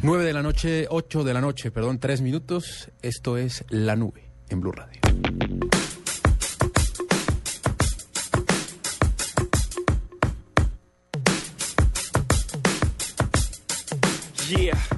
9 de la noche, 8 de la noche, perdón, 3 minutos. Esto es La Nube en Blue Radio. Yeah.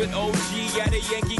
With OG at a Yankee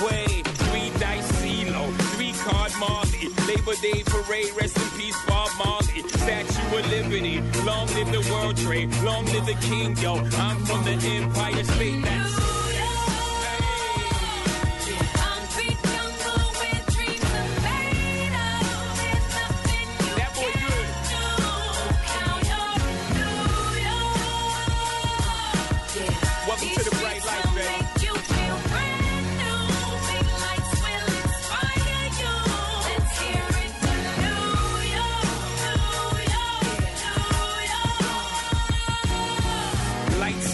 Wade. Three dice CeeLo, three card Marley. Labor Day parade, rest in peace, Bob Marley. Statue of Liberty, long live the World Trade, long live the King, yo. I'm from the Empire State. That's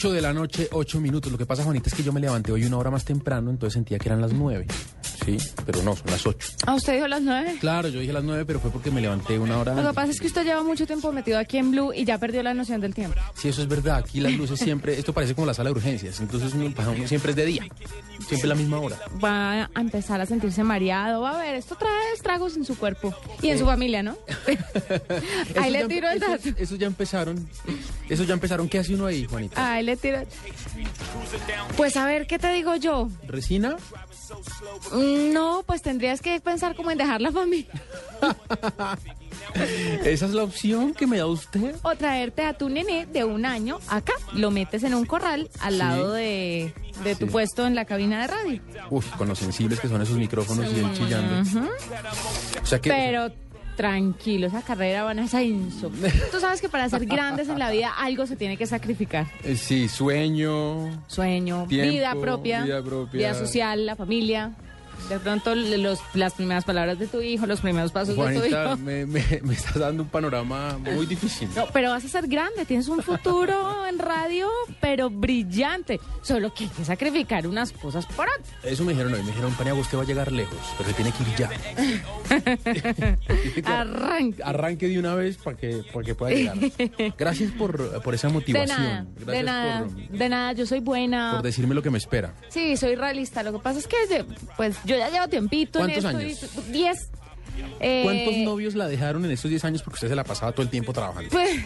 8 de la noche, 8 minutos. Lo que pasa, Juanita, es que yo me levanté hoy una hora más temprano, entonces sentía que eran las 9. Sí, pero no, son las 8. ¿A usted dijo las nueve? Claro, yo dije las 9, pero fue porque me levanté una hora Lo que pasa es que usted lleva mucho tiempo metido aquí en Blue y ya perdió la noción del tiempo. Sí, eso es verdad. Aquí las luces siempre, esto parece como la sala de urgencias. Entonces uno, para uno siempre es de día. Siempre la misma hora. Va a empezar a sentirse mareado. Va a ver, esto trae estragos en su cuerpo y en su familia, ¿no? Eso ahí le tiro el eso- dato. Eso ya empezaron. Eso ya empezaron. ¿Qué hace uno ahí, Juanita? Ahí le tiro. Pues a ver, ¿qué te digo yo? ¿Resina? Mm, No, pues tendrías que pensar como en dejar la familia Esa es la opción que me da usted. o traerte a tu nené de un año acá. Lo metes en un corral al Sí. lado de, de tu Sí. puesto en la cabina de radio. Uf, con lo sensibles que son esos micrófonos y él chillando. O sea que. Pero tranquilo, esa carrera van a ser inso. Tú sabes que para ser grandes en la vida algo se tiene que sacrificar. eh, sí, sueño. Sueño, Tiempo, vida propia, vida propia. vida social, la familia. De pronto los, las primeras palabras de tu hijo, los primeros pasos de tu hijo. me, me, me estás dando un panorama muy difícil. No, pero vas a ser grande, tienes un futuro en radio, pero brillante. Solo que hay que sacrificar unas cosas por otras. Eso me dijeron hoy. Me dijeron, Paniagua, usted va a llegar lejos, pero se tiene que ir ya. Tiene que Arranca. Arranque de una vez para que, para que pueda llegar. Gracias por, por esa De motivación. nada, Gracias de nada, por, de nada, yo soy buena. por decirme lo que me espera. Sí, soy realista. Lo que pasa es que de- pues yo ya llevo tiempito en ¿Cuántos años? y- Diez. Eh, ¿Cuántos novios la dejaron en estos 10 años porque usted se la pasaba todo el tiempo trabajando? Pues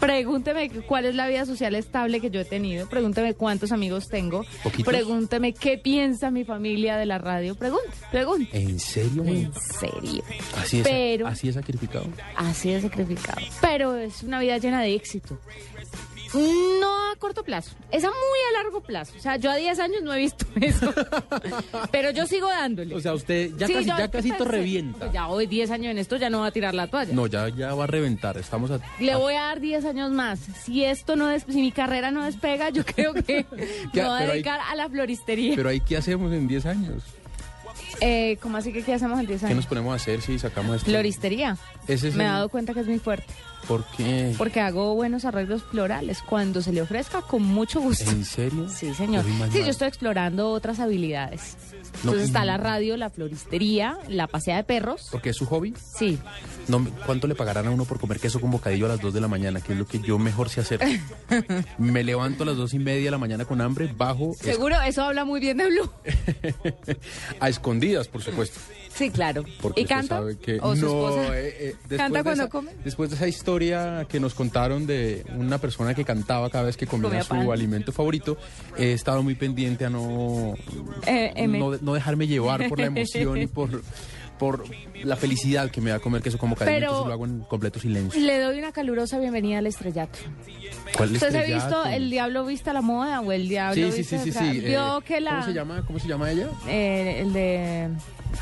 pregúnteme cuál es la vida social estable que yo he tenido. Pregúnteme cuántos amigos tengo. ¿Poquitos? Pregúnteme qué piensa mi familia de la radio. Pregunte, pregunte. ¿En serio, En serio. Así es, Pero- así es sacrificado. Así de sacrificado. Pero es una vida llena de éxito. No a corto plazo, es a muy a largo plazo. O sea, yo a 10 años no he visto eso. Pero yo sigo dándole. O sea, usted ya Sí, casi, ya casi pues, revienta. pues ya hoy 10 años en esto ya no va a tirar la toalla. No, ya, ya va a reventar. Estamos a... Le voy a dar 10 años más. Si esto no des- si mi carrera no despega, yo creo que ¿Qué? me voy a hay- dedicar a la floristería. Pero ahí, ¿qué hacemos en 10 años? Eh, ¿Cómo así que qué hacemos en 10 ¿Qué años? nos ponemos a hacer si sacamos esto? Floristería. Ese es Me he el- dado cuenta que es muy fuerte. ¿Por qué? Porque hago buenos arreglos florales. Cuando se le ofrezca, con mucho gusto. ¿En serio? Sí, señor. Sí, yo estoy explorando otras habilidades. No, Entonces está y- la radio, la floristería, la pasea de perros. ¿Porque es su hobby? Sí. No, ¿Cuánto le pagarán a uno por comer queso con bocadillo a las 2 de la mañana? Que es lo que yo mejor sé hacer. Me levanto a las dos y media de la mañana con hambre, bajo Seguro, eso habla muy bien de Blue. a escondidas, por supuesto. Sí, claro. Porque ¿Y canta? que ¿O su no, esposa? eh, eh, después ¿Canta de cuando esa- come? Después de esa historia que nos contaron de una persona que cantaba cada vez que comía, Comía su pan. alimento favorito, he estado muy pendiente a no, Eh, no, no dejarme llevar por la emoción y por, por la felicidad que me da comer queso como Pero- entonces lo hago en completo silencio. Le doy una calurosa bienvenida al estrellato. ¿Cuál ¿Usted se ha visto? El Diablo Vista a la Moda o El Diablo Sí, sí, Vista sí, sí. Vio eh, que la... ¿Cómo se llama? ¿Cómo se llama ella? eh, el de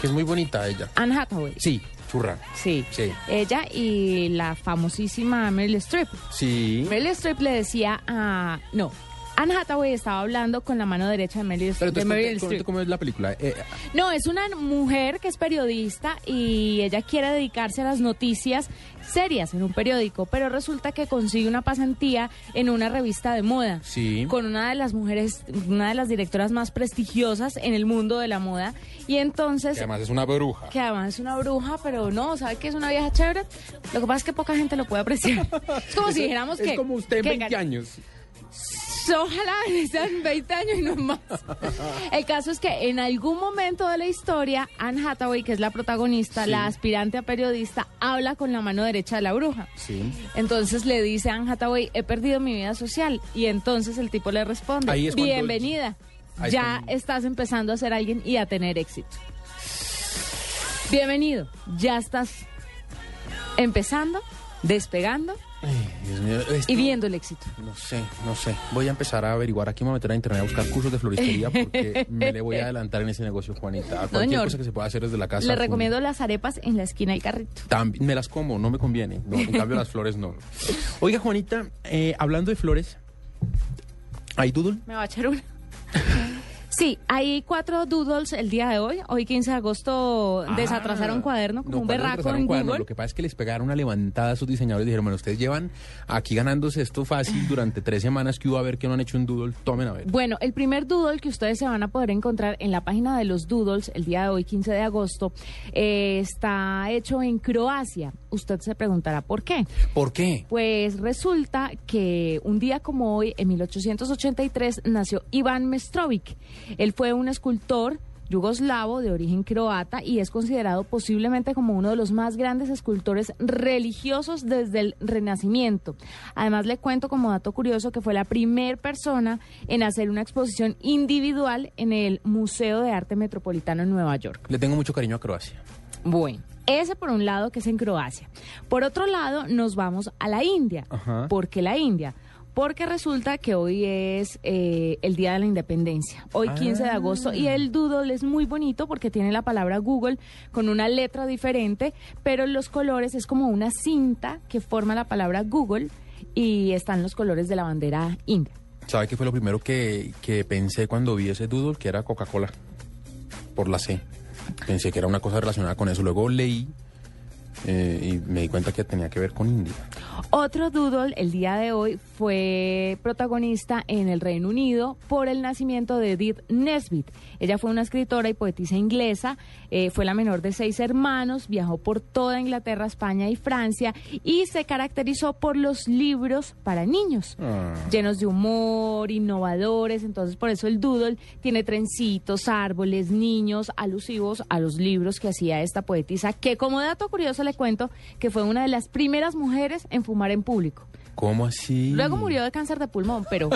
Que es muy bonita ella. Anne Hathaway. Sí, churra. Sí. Sí. Ella y la famosísima Meryl Streep. Sí. Meryl Streep le decía a... No, Anne Hathaway estaba hablando con la mano derecha de Meryl, Pero de entonces, Meryl ¿cómo, Streep. cómo es la película? Eh, No, es una mujer que es periodista y ella quiere dedicarse a las noticias serias en un periódico, pero resulta que consigue una pasantía en una revista de moda. Sí. Con una de las mujeres, una de las directoras más prestigiosas en el mundo de la moda. Y entonces que además es una bruja. que además es una bruja, pero no, ¿sabe que es una vieja chévere? Lo que pasa es que poca gente lo puede apreciar. Es como si dijéramos es que... como usted en que 20 Ojalá sean 20 años y no más. El caso es que en algún momento de la historia, Anne Hathaway, que es la protagonista, Sí. la aspirante a periodista, habla con la mano derecha de la bruja. Sí. Entonces le dice a Anne Hathaway, he perdido mi vida social. Y entonces el tipo le responde, cuando- bienvenida. Ya cuando- estás empezando a ser alguien y a tener éxito. Bienvenido. Ya estás empezando, despegando Ay, Dios mío, esto- y viendo el éxito. No sé, no sé. Voy a empezar a averiguar. Aquí me voy a meter a internet a buscar cursos de floristería porque me le voy a adelantar en ese negocio, Juanita. A cualquier cosa que se pueda hacer desde la casa. Le recomiendo las arepas en la esquina del carrito. También me las como, no me conviene. No, en cambio, las flores no. Oiga, Juanita, eh, hablando de flores, ¿hay doodle? Me va a echar una. Sí, hay cuatro doodles el día de hoy. Hoy 15 de agosto desatrasaron cuaderno como Ah, No, un ¿cuál berraco en cuaderno? Google. Lo que pasa es que les pegaron una levantada a sus diseñadores y dijeron, bueno, ustedes llevan aquí ganándose esto fácil durante tres semanas que hubo a ver que no han hecho un doodle, tomen a ver. Bueno, el primer doodle que ustedes se van a poder encontrar en la página de los doodles el día de hoy, 15 de agosto, eh, está hecho en Croacia. Usted se preguntará por qué. ¿Por qué? Pues resulta que un día como hoy, en 1883, nació Iván Mestrovic. Él fue un escultor yugoslavo de origen croata y es considerado posiblemente como uno de los más grandes escultores religiosos desde el Renacimiento. Además le cuento como dato curioso que fue la primera persona en hacer una exposición individual en el Museo de Arte Metropolitano en Nueva York. Le tengo mucho cariño a Croacia. Bueno, ese por un lado que es en Croacia. Por otro lado nos vamos a la India. Ajá. ¿Por qué la India? Porque resulta que hoy es eh, el Día de la Independencia, hoy 15 de agosto, y el doodle es muy bonito porque tiene la palabra Google con una letra diferente, pero los colores es como una cinta que forma la palabra Google y están los colores de la bandera india. ¿Sabe qué fue lo primero que, que pensé cuando vi ese doodle? Que era Coca-Cola, por la C. Pensé que era una cosa relacionada con eso. Luego leí eh, y me di cuenta que tenía que ver con India. Otro doodle el día de hoy fue protagonista en el Reino Unido por el nacimiento de Edith Nesbit. Ella fue una escritora y poetisa inglesa, eh, fue la menor de seis hermanos, viajó por toda Inglaterra, España y Francia y se caracterizó por los libros para niños, Ah. llenos de humor, innovadores. Entonces, por eso el doodle tiene trencitos, árboles, niños, alusivos a los libros que hacía esta poetisa, que como dato curioso le cuento que fue una de las primeras mujeres en fumar en público. ¿Cómo así? Luego murió de cáncer de pulmón, pero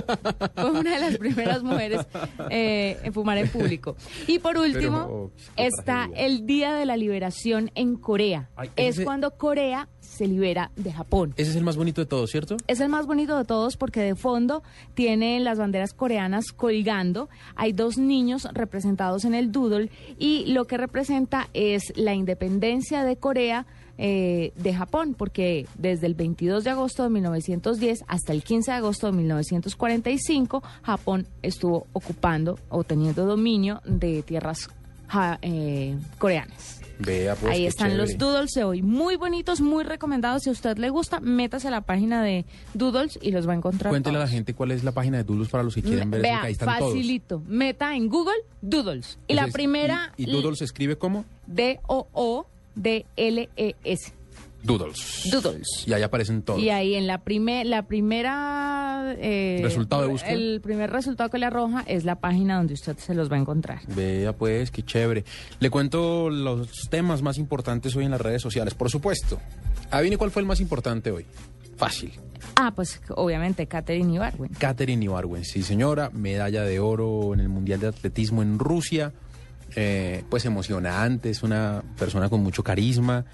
fue una de las primeras mujeres eh, en fumar en público. Y por último, oh, está tragedia. el Día de la Liberación en Corea. Ay, es ese- cuando Corea se libera de Japón. Ese es el más bonito de todos, ¿cierto? Es el más bonito de todos porque de fondo tiene las banderas coreanas colgando. Hay dos niños representados en el doodle y lo que representa es la independencia de Corea eh, de Japón, porque desde el 22 de agosto de 1910 hasta el 15 de agosto de 1945, Japón estuvo ocupando o teniendo dominio de tierras ja- eh, coreanas. Vea, pues. Ahí están los chévere. doodles de hoy, muy bonitos, muy recomendados. Si a usted le gusta, métase a la página de doodles y los va a encontrar. Cuéntele a la todos. gente cuál es la página de Doodles para los que quieren ver. eso, Vea, que ahí están facilito. Meta en Google doodles. Y todos. la primera, ¿Y, y Doodles se escribe como? D-O-O-D-L-E-S. Doodles. Doodles. Y ahí aparecen todos. Y ahí en la, primer, la primera... eh, Resultado de búsqueda. El primer resultado que le arroja es la página donde usted se los va a encontrar. Vea pues, qué chévere. Le cuento los temas más importantes hoy en las redes sociales, por supuesto. Adivine cuál fue el más importante hoy. Fácil. Ah, pues obviamente Catherine Ibarwen. Katherine Ibargüen, sí señora, medalla de oro en el Mundial de Atletismo en Rusia. Eh, pues emocionante, es una persona con mucho carisma.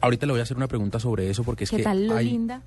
Ahorita le voy a hacer una pregunta sobre eso porque es ¿Qué que tal lo hay- linda?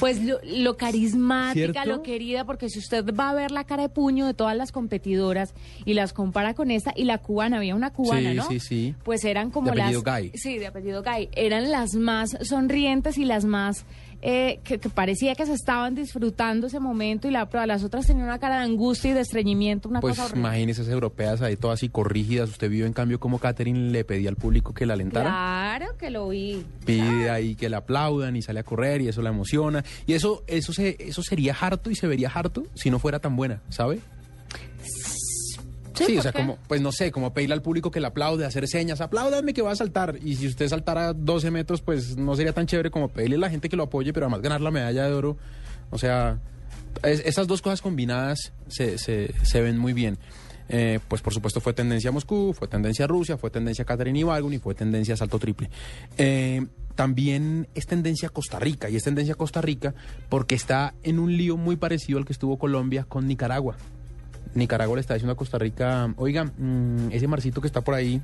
Pues lo, lo carismática, ¿Cierto? lo querida, porque si usted va a ver la cara de puño de todas las competidoras y las compara con esta y la cubana, había una cubana, Sí, ¿no? sí, sí. Pues eran como De las... apellido Gay. Sí, de apellido Gay. Eran las más sonrientes y las más... eh, que, que parecía que se estaban disfrutando ese momento y la, pero las otras tenían una cara de angustia y de estreñimiento, una Pues cosa horrible. imagínese esas europeas ahí todas así corrígidas. Usted vio en cambio cómo Katherine le pedía al público que la alentara. Claro que lo vi. Pide ahí que la aplaudan y sale a correr y eso la emociona. Y eso, eso, se, eso sería harto y se vería harto si no fuera tan buena, ¿sabe? Sí, o ¿por sea, qué? como, pues no sé, como pedirle al público que la aplaude, hacer señas, apláudanme que va a saltar. Y si usted saltara 12 metros, pues no sería tan chévere como pedirle a la gente que lo apoye, pero además ganar la medalla de oro. O sea, es- esas dos cosas combinadas se, se, se ven muy bien. Eh, pues por supuesto fue tendencia a Moscú, fue tendencia a Rusia, fue tendencia a Catherine Ibargüen y fue tendencia a salto triple. Eh, también es tendencia a Costa Rica y es tendencia a Costa Rica porque está en un lío muy parecido al que estuvo Colombia con Nicaragua. Nicaragua le está diciendo a Costa Rica, oiga, mm, ese marcito que está por ahí,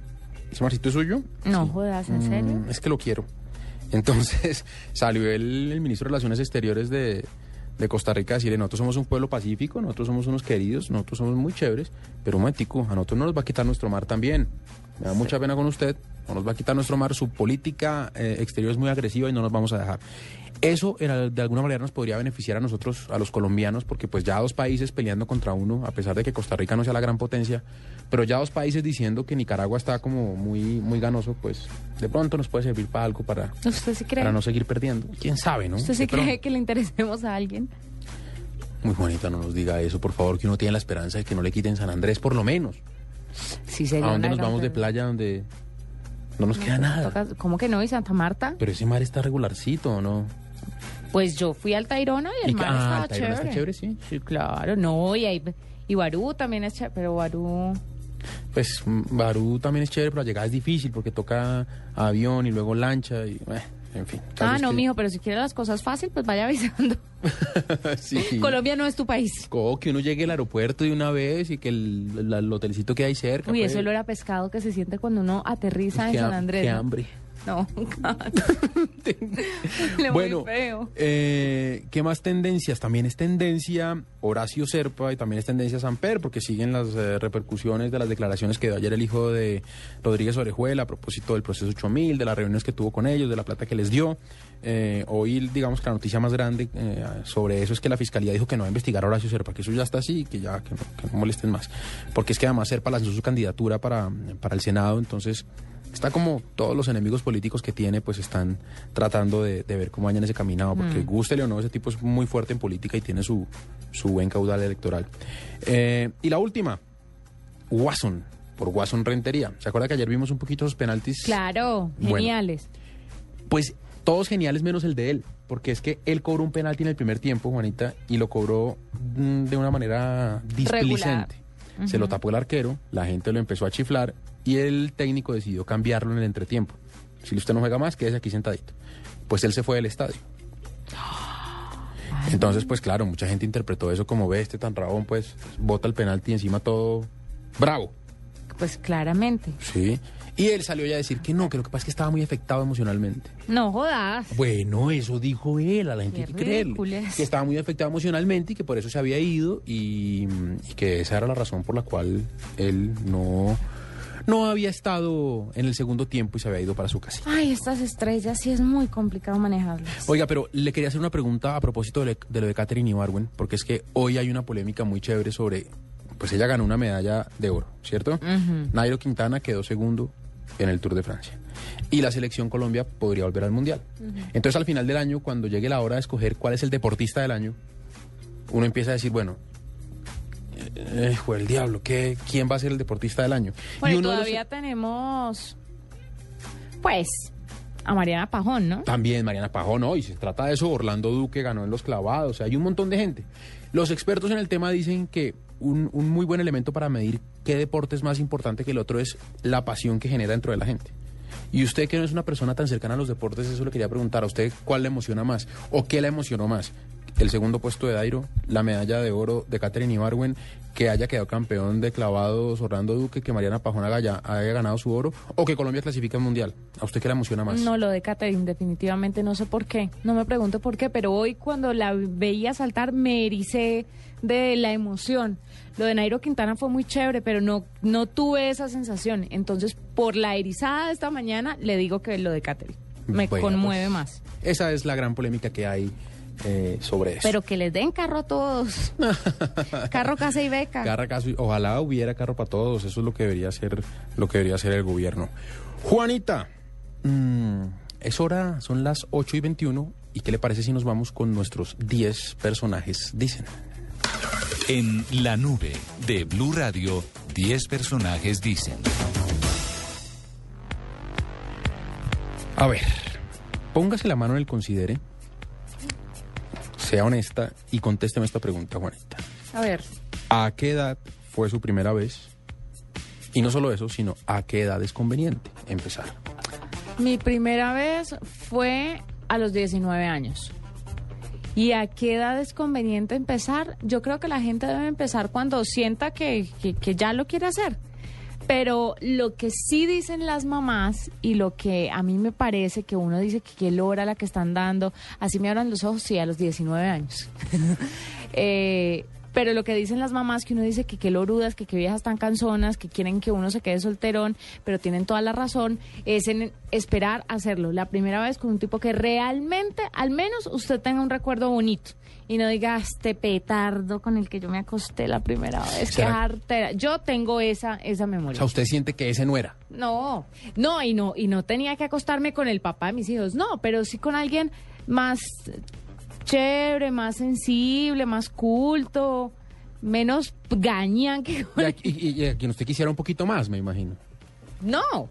¿ese marcito es suyo? No jodas, ¿en serio? Mm, es que lo quiero. Entonces salió el, el ministro de Relaciones Exteriores de, de Costa Rica a decirle, nosotros somos un pueblo pacífico, nosotros somos unos queridos, nosotros somos muy chéveres, pero un momentico, a nosotros no nos va a quitar nuestro mar también. Me da mucha pena con usted. No nos va a quitar nuestro mar. Su política eh, exterior es muy agresiva y no nos vamos a dejar. Eso de alguna manera nos podría beneficiar a nosotros, a los colombianos, porque pues ya dos países peleando contra uno, a pesar de que Costa Rica no sea la gran potencia, pero ya dos países diciendo que Nicaragua está como muy, muy ganoso, pues de pronto nos puede servir para algo para, ¿Usted sí cree? para no seguir perdiendo. ¿Quién sabe, no? ¿Usted sí pronto. cree que le interesemos a alguien? Muy Juanita, no nos diga eso, por favor, que uno tiene la esperanza de que no le quiten San Andrés, por lo menos. Sí, sería ¿A dónde nos vamos de playa donde no nos queda nada? Toca- ¿Cómo que no? ¿Y Santa Marta? Pero ese mar está regularcito, ¿no? Pues yo fui al Tayrona y el Y- mar ah, estaba el chévere. está chévere, sí. Sí, claro, no, y, ahí, y Barú también es chévere, pero Barú... Pues mm, Barú también es chévere, pero la llegada es difícil porque toca avión y luego lancha y, eh, en fin. Ah, es no, que- mijo, pero si quiere las cosas fácil, pues vaya avisando. sí. Colombia no es tu país. Co- que uno llegue al aeropuerto de una vez y que el, la- el hotelicito que hay cerca. Uy, pues. eso olor a pescado que se siente cuando uno aterriza en San Andrés. qué hambre. No, Le bueno, feo. eh, ¿qué más tendencias? También es tendencia Horacio Serpa y también es tendencia Samper, porque siguen las eh, repercusiones de las declaraciones que dio ayer el hijo de Rodríguez Orejuela a propósito del proceso 8000, de las reuniones que tuvo con ellos, de la plata que les dio. Eh, hoy, digamos que la noticia más grande eh, sobre eso es que la fiscalía dijo que no va a investigar a Horacio Serpa, que eso ya está así, que ya que no, que no molesten más. Porque es que además Serpa lanzó su candidatura para, para el Senado, entonces está como todos los enemigos políticos que tiene, pues están tratando de, de ver cómo vayan ese caminado, porque Mm. gústele o no, ese tipo es muy fuerte en política y tiene su, su buen caudal electoral. Eh, y la última, Watson, por Watson Rentería. ¿Se acuerda que ayer vimos un poquito los penaltis? Claro, Bueno. geniales. Pues todos geniales menos el de él, porque es que él cobró un penalti en el primer tiempo, Juanita, y lo cobró mm, de una manera displicente. Se lo tapó el arquero, la gente lo empezó a chiflar y el técnico decidió cambiarlo en el entretiempo. Si usted no juega más, quédese aquí sentadito. Pues él se fue del estadio. Entonces, pues claro, mucha gente interpretó eso como ve este tan rabón, pues bota el penalti y encima todo bravo. Pues claramente. Sí. Y él salió ya a decir que no, que lo que pasa es que estaba muy afectado emocionalmente. No jodas. Bueno, eso dijo él, a la gente que creerle. Que estaba muy afectado emocionalmente y que por eso se había ido y, y que esa era la razón por la cual él no, no había estado en el segundo tiempo y se había ido para su casa. Ay, estas estrellas sí es muy complicado manejarlas. Oiga, pero le quería hacer una pregunta a propósito de, le- de lo de Catherine Ibarwen, porque es que hoy hay una polémica muy chévere sobre, pues ella ganó una medalla de oro, ¿cierto? Nairo Quintana quedó segundo en el Tour de Francia. Y la selección Colombia podría volver al Mundial. Entonces al final del año, cuando llegue la hora de escoger cuál es el deportista del año, uno empieza a decir, bueno, eh, jue el diablo, ¿qué, ¿quién va a ser el deportista del año? Bueno, y los- todavía tenemos, pues, a Mariana Pajón, ¿no? También Mariana Pajón, ¿no? Y se trata de eso, Orlando Duque ganó en los clavados, o sea, hay un montón de gente. Los expertos en el tema dicen que un, un muy buen elemento para medir qué deporte es más importante que el otro es la pasión que genera dentro de la gente. Y usted que no es una persona tan cercana a los deportes, eso le quería preguntar a usted cuál le emociona más o qué le emocionó más. El segundo puesto de Dairo, la medalla de oro de Catherine Ibarwen, que haya quedado campeón de clavados Orlando Duque, que Mariana Pajón haya, haya ganado su oro o que Colombia clasifique al mundial. ¿A usted qué le emociona más? No, lo de Catherine, definitivamente no sé por qué. No me pregunto por qué, pero hoy cuando la veía saltar me ericé de la emoción. Lo de Nairo Quintana fue muy chévere, pero no, no tuve esa sensación. Entonces, por la erizada de esta mañana, le digo que lo de Catherine me Bueno, conmueve pues, más. Esa es la gran polémica que hay eh, sobre eso. Pero que les den carro a todos. carro, casa y beca. Carra caso y- ojalá hubiera carro para todos, eso es lo que debería hacer, lo que debería hacer el gobierno. Juanita, mm, es hora, son las 8 y 21, ¿y qué le parece si nos vamos con nuestros 10 personajes? Dicen. En la nube de Blue Radio, 10 personajes dicen. A ver, póngase la mano en el considere, sea honesta y contésteme esta pregunta, Juanita. A ver, ¿A qué edad fue su primera vez? Y no solo eso, sino a qué edad es conveniente empezar. mi primera vez fue a los 19 años. ¿Y a qué edad es conveniente empezar? Yo creo que la gente debe empezar cuando sienta que, que- que ya lo quiere hacer. Pero lo que sí dicen las mamás y lo que a mí me parece que uno dice que qué lora la que están dando, así me abran los ojos, sí, a los 19 años. Eh, Pero lo que dicen las mamás, que uno dice que qué lorudas, que qué viejas tan canzonas, que quieren que uno se quede solterón, pero tienen toda la razón, es en esperar hacerlo la primera vez con un tipo que realmente, al menos, usted tenga un recuerdo bonito. Y no diga, este petardo con el que yo me acosté la primera vez, qué ¿Será- artera. Yo tengo esa, esa O memoria. sea, usted siente que ese no era. No, no, y no, y no tenía que acostarme con el papá de mis hijos, no, pero sí con alguien más chévere, más sensible, más culto, menos gañán que Y a, y- y a quien usted quisiera un poquito más, me imagino. No.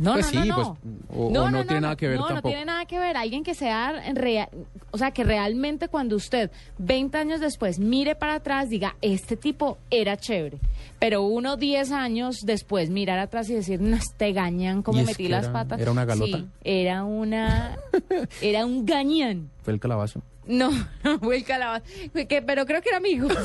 No, Pues no, sí, no, pues, no. o- o no tiene nada que ver no, tampoco. No, tiene nada que ver. Alguien que sea real, o sea, que realmente cuando usted 20 años después mire para atrás diga, este tipo era chévere. Pero uno 10 años después mirar atrás y decir, no, te gañan como ¿Y es metí las era- patas. era una galota? Sí, era una, era un gañán. Fue el calabazo. No, no fue el calabazo. Que- pero creo que era amigo.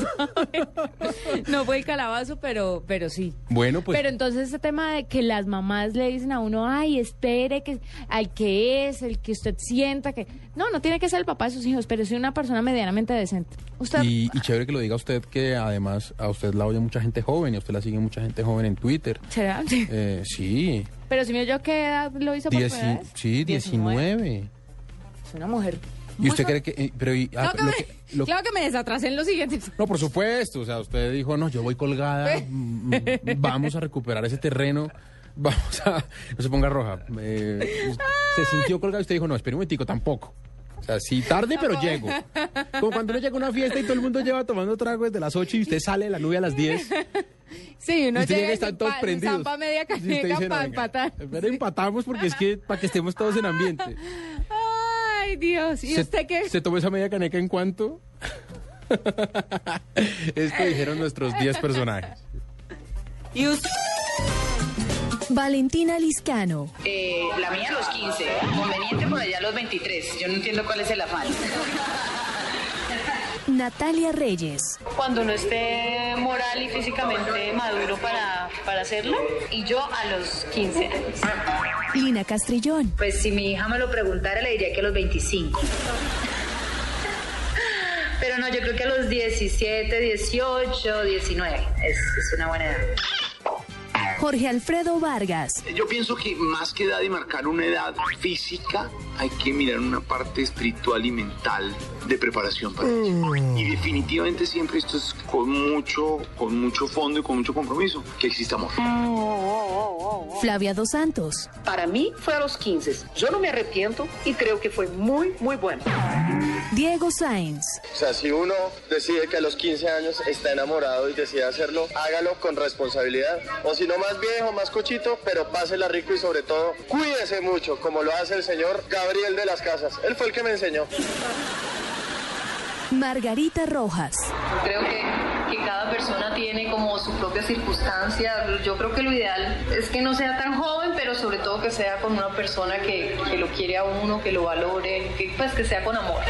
No fue el calabazo, pero, pero sí. Bueno, pues. Pero entonces ese tema de que las mamás le dicen a uno, ay, espere que al que es, el que usted sienta que... No, no tiene que ser el papá de sus hijos, pero sí una persona medianamente decente. Usted... Y, y chévere que lo diga usted, que además a usted la oye mucha gente joven y a usted la sigue mucha gente joven en Twitter. ¿Será? Eh, sí, Pero si me yo qué edad lo hizo por Dieci- sí, 19. Es una mujer. ¿Y usted cree que.? eh, pero y- ah, Claro que, lo me, que- lo- claro que me desatrasé en lo siguiente. No, por supuesto. O sea, usted dijo, no, yo voy colgada. mm, mm, Vamos a recuperar ese terreno. Vamos a. No se ponga roja. Eh, se sintió colgada y usted dijo, no, espere un momentico, tampoco. O sea, sí, tarde, pero llego. Como cuando uno llega a una fiesta y todo el mundo lleva tomando trago desde las 8 y usted sale de la nube a las 10. Sí, uno y usted llega y están todos pa- prendidos. zampa media Y usted caneca dice, no, para venga, empatar. pero empatamos porque es que para que estemos todos en ambiente. Ay, Dios. ¿Y se, usted qué? ¿Se tomó esa media caneca en cuánto? Esto dijeron nuestros 10 personajes. ¿Y usted? Valentina Liscano, Eh, la mía a los 15, conveniente por allá a los 23. Yo no entiendo cuál es el afán. Natalia Reyes, cuando no esté moral y físicamente maduro para, para hacerlo. Y yo a los 15 años. Lina Castrillón, Pues si mi hija me lo preguntara, le diría que a los 25. Pero no, yo creo que a los 17, 18, 19 es, es una buena edad. Jorge Alfredo Vargas, Yo pienso que más que edad y marcar una edad física, hay que mirar una parte espiritual y mental de preparación para eso. Y definitivamente siempre esto es con mucho, con mucho fondo y con mucho compromiso, que exista amor. Flavia Dos Santos, Para mí fue a los 15. Yo no me arrepiento y creo que fue muy, muy bueno. Diego Sáenz, O sea, si uno decide que a los 15 años está enamorado y decide hacerlo, hágalo con responsabilidad. O si no, más viejo, más cochito, pero pásela rico y sobre todo, cuídese mucho, como lo hace el señor Gabriel de las Casas. Él fue el que me enseñó. Margarita Rojas, Creo que, que cada persona tiene como su propia circunstancia. Yo creo que lo ideal es que no sea tan joven, pero sobre todo que sea con una persona que, que lo quiere a uno, que lo valore, que, pues que sea con amor.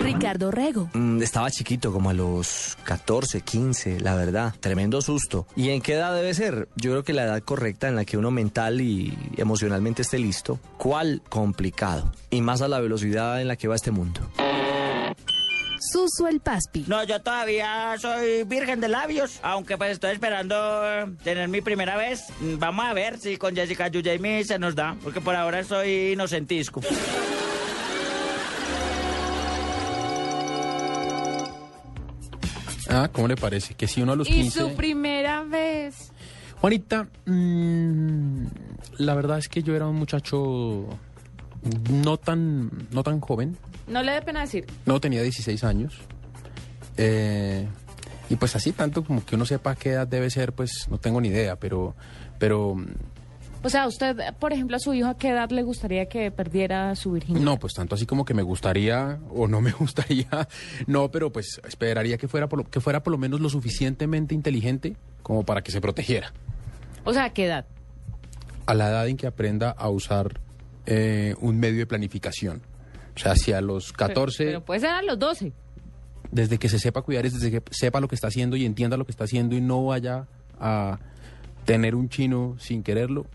Ricardo Rego, Mm, Estaba chiquito, como a los 14, 15, la verdad. Tremendo susto. ¿Y en qué edad debe ser? Yo creo que la edad correcta en la que uno mental y emocionalmente esté listo. ¿Cuál? Complicado. Y más a la velocidad en la que va este mundo. Suso el Paspi, No, yo todavía soy virgen de labios, aunque pues estoy esperando eh, tener mi primera vez. Mm, Vamos a ver si con Jessica Yu Jamie se nos da, porque por ahora soy inocentisco. Ah, ¿cómo le parece? Que si uno a los Y 15... su primera vez. Juanita, mm, la verdad es que yo era un muchacho no tan, no tan joven. No le dé pena decir. No, tenía 16 años. Eh, y pues así tanto como que uno sepa qué edad debe ser, pues no tengo ni idea, pero... pero O sea, usted, por ejemplo, a su hijo, ¿a qué edad le gustaría que perdiera su virginidad? no, pues tanto así como que me gustaría o no me gustaría, no, pero pues esperaría que fuera por lo, que fuera por lo menos lo suficientemente inteligente como para que se protegiera. O sea, ¿a qué edad? A la edad en que aprenda a usar eh, un medio de planificación. O sea, si a los 14... Pero, pero puede ser a los 12. desde que se sepa cuidar, es desde que sepa lo que está haciendo y entienda lo que está haciendo y no vaya a tener un chino sin quererlo,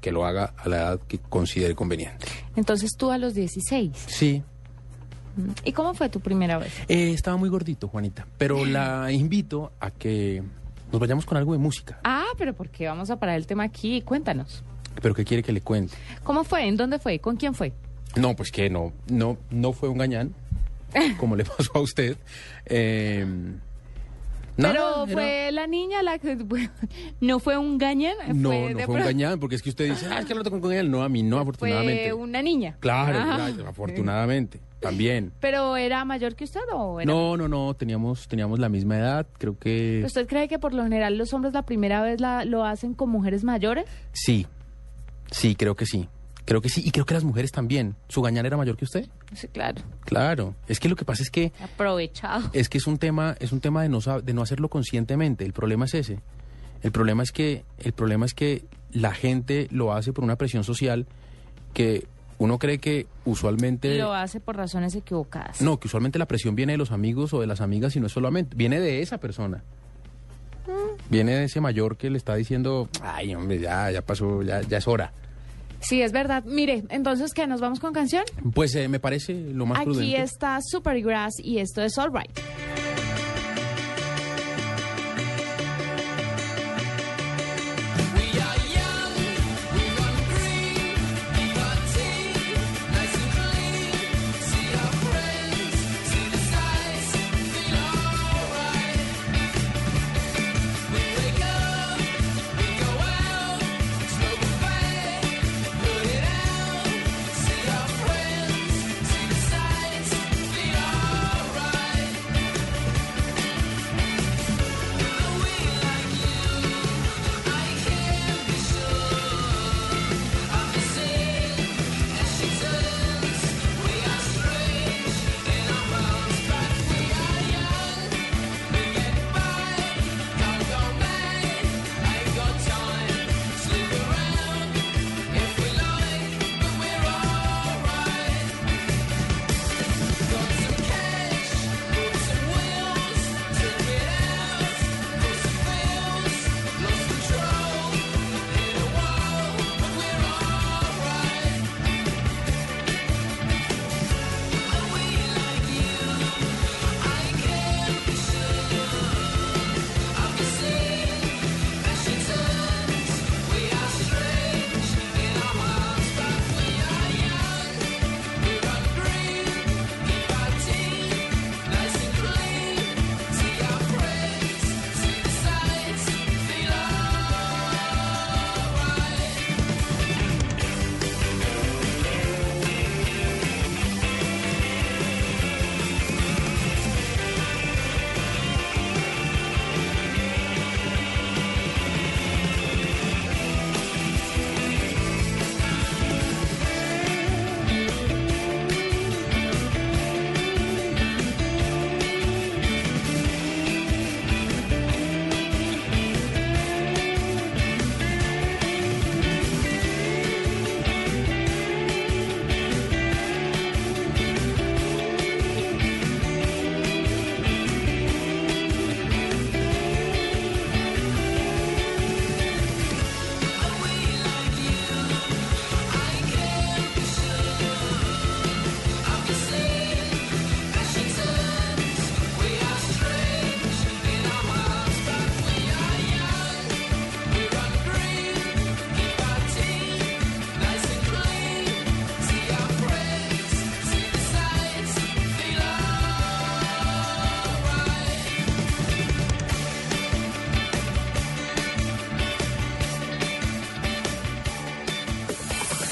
que lo haga a la edad que considere conveniente. Entonces tú a los 16. Sí. ¿Y cómo fue tu primera vez? Eh, estaba muy gordito, Juanita, pero la invito a que nos vayamos con algo de música. Ah, pero ¿por qué vamos a parar el tema aquí? Cuéntanos. ¿Pero qué quiere que le cuente? ¿Cómo fue? ¿En dónde fue? ¿Con quién fue? No, pues que no, no, no fue un gañán, como le pasó a usted. Eh, nada, Pero fue la niña la que... No fue un gañán. No, fue no fue un gañán, porque es que usted dice, ah, es que no tengo con él. No, a mí no, afortunadamente. Fue una niña. Claro, Ah. claro, afortunadamente, también. ¿Pero era mayor que usted o era...? No, no, no, teníamos, teníamos la misma edad, creo que ¿Usted cree que por lo general los hombres la primera vez la, lo hacen con mujeres mayores? sí, sí, creo que sí. Creo que sí, y creo que las mujeres también. ¿Su gañán era mayor que usted? Sí, claro. Claro, es que lo que pasa es que Aprovechado. es que es un tema, es un tema de no de no hacerlo conscientemente. El problema es ese. El problema es que el problema es que la gente lo hace por una presión social que uno cree que usualmente Lo hace por razones equivocadas. no, que usualmente la presión viene de los amigos o de las amigas y no es solamente, viene de esa persona. Viene de ese mayor que le está diciendo, ay, hombre, ya, ya pasó, ya, ya es hora. Sí, es verdad. Mire, entonces, ¿qué? ¿Nos vamos con canción? Pues eh, me parece lo más Aquí prudente. está Supergrass y esto es All Right.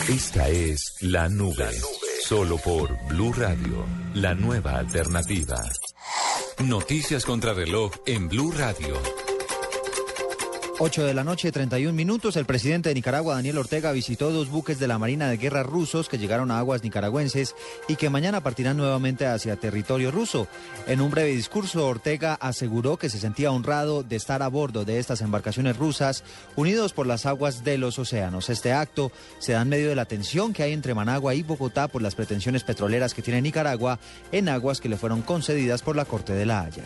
Esta es La Nube, solo por Blue Radio, la nueva alternativa. Noticias contra reloj en Blue Radio. 8 de la noche, 31 minutos. El presidente de Nicaragua, Daniel Ortega, visitó dos buques de la Marina de Guerra rusos que llegaron a aguas nicaragüenses y que mañana partirán nuevamente hacia territorio ruso. En un breve discurso, Ortega aseguró que se sentía honrado de estar a bordo de estas embarcaciones rusas unidos por las aguas de los océanos. Este acto se da en medio de la tensión que hay entre Managua y Bogotá por las pretensiones petroleras que tiene Nicaragua en aguas que le fueron concedidas por la Corte de la Haya.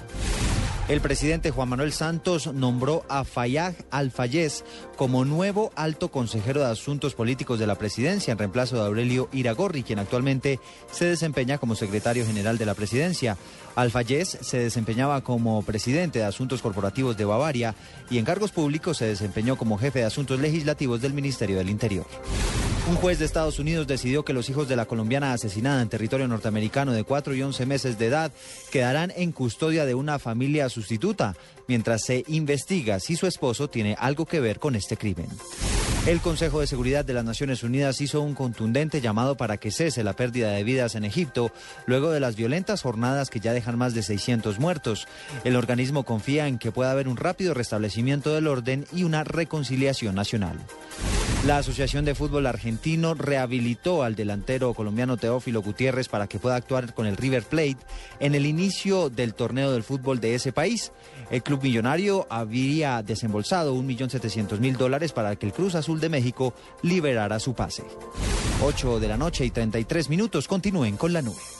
El presidente Juan Manuel Santos nombró a Fayad Alfayez como nuevo alto consejero de Asuntos Políticos de la presidencia en reemplazo de Aurelio Iragorri, quien actualmente se desempeña como secretario general de la presidencia. Alfayez se desempeñaba como presidente de Asuntos Corporativos de Bavaria y en cargos públicos se desempeñó como jefe de Asuntos Legislativos del Ministerio del Interior. Un juez de Estados Unidos decidió que los hijos de la colombiana asesinada en territorio norteamericano de 4 y 11 meses de edad quedarán en custodia de una familia sustituta mientras se investiga si su esposo tiene algo que ver con este crimen. El Consejo de Seguridad de las Naciones Unidas hizo un contundente llamado para que cese la pérdida de vidas en Egipto luego de las violentas jornadas que ya dejan más de 600 muertos. El organismo confía en que pueda haber un rápido restablecimiento del orden y una reconciliación nacional. La Asociación de Fútbol Argentino rehabilitó al delantero colombiano Teófilo Gutiérrez para que pueda actuar con el River Plate en el inicio del torneo del fútbol de ese país. El club millonario habría desembolsado 1.700.000 dólares para que el Cruz Azul de México liberara su pase. 8 de la noche y 33 minutos. Continúen con la nube.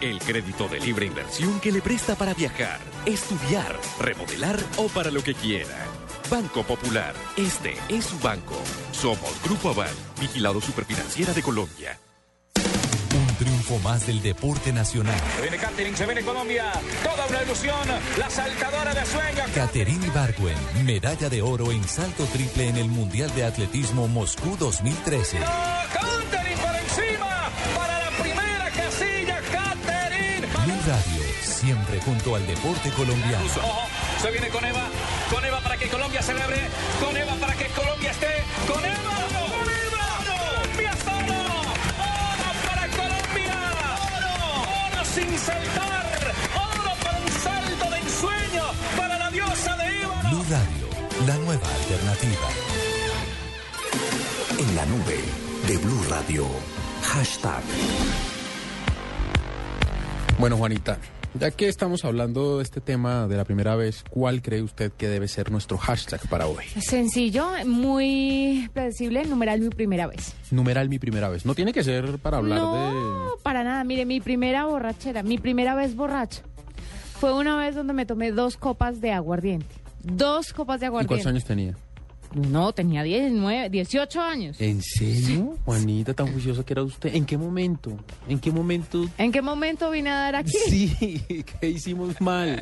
El crédito de libre inversión que le presta para viajar, estudiar, remodelar o para lo que quiera. Banco Popular, este es su banco. Somos Grupo Aval, vigilado superfinanciera de Colombia. Un triunfo más del deporte nacional. Se viene Catering, se viene Colombia. Toda una ilusión. La saltadora de sueño. Caterine Ibargüen, medalla de oro en salto triple en el Mundial de Atletismo Moscú 2013. Catering por encima. Para siempre junto al deporte colombiano. Ojo, se viene con Eva. Con Eva para que Colombia celebre. Con Eva para que Colombia esté. Con Eva. Con Eva. Colombia solo. Oro para Colombia. Oro. Oro sin saltar. Oro para un salto de ensueño. Para la diosa de Eva. Blue Radio, la nueva alternativa. En la nube de Blue Radio, hashtag. Bueno, Juanita, ya que estamos hablando de este tema de la primera vez, ¿cuál cree usted que debe ser nuestro hashtag para hoy? Sencillo, muy predecible, numeral mi primera vez. Numeral mi primera vez. No tiene que ser para hablar no, para nada. Mire, mi primera borrachera, mi primera vez borracha, fue una vez donde me tomé dos copas de aguardiente. Dos copas de de... ¿Y aguardiente. cuántos años tenía? No, tenía 19, 18 años. ¿En serio? Juanita, tan juiciosa que era usted. ¿En qué momento? ¿En qué momento? ¿En qué momento vine a dar aquí? Sí, ¿qué hicimos mal?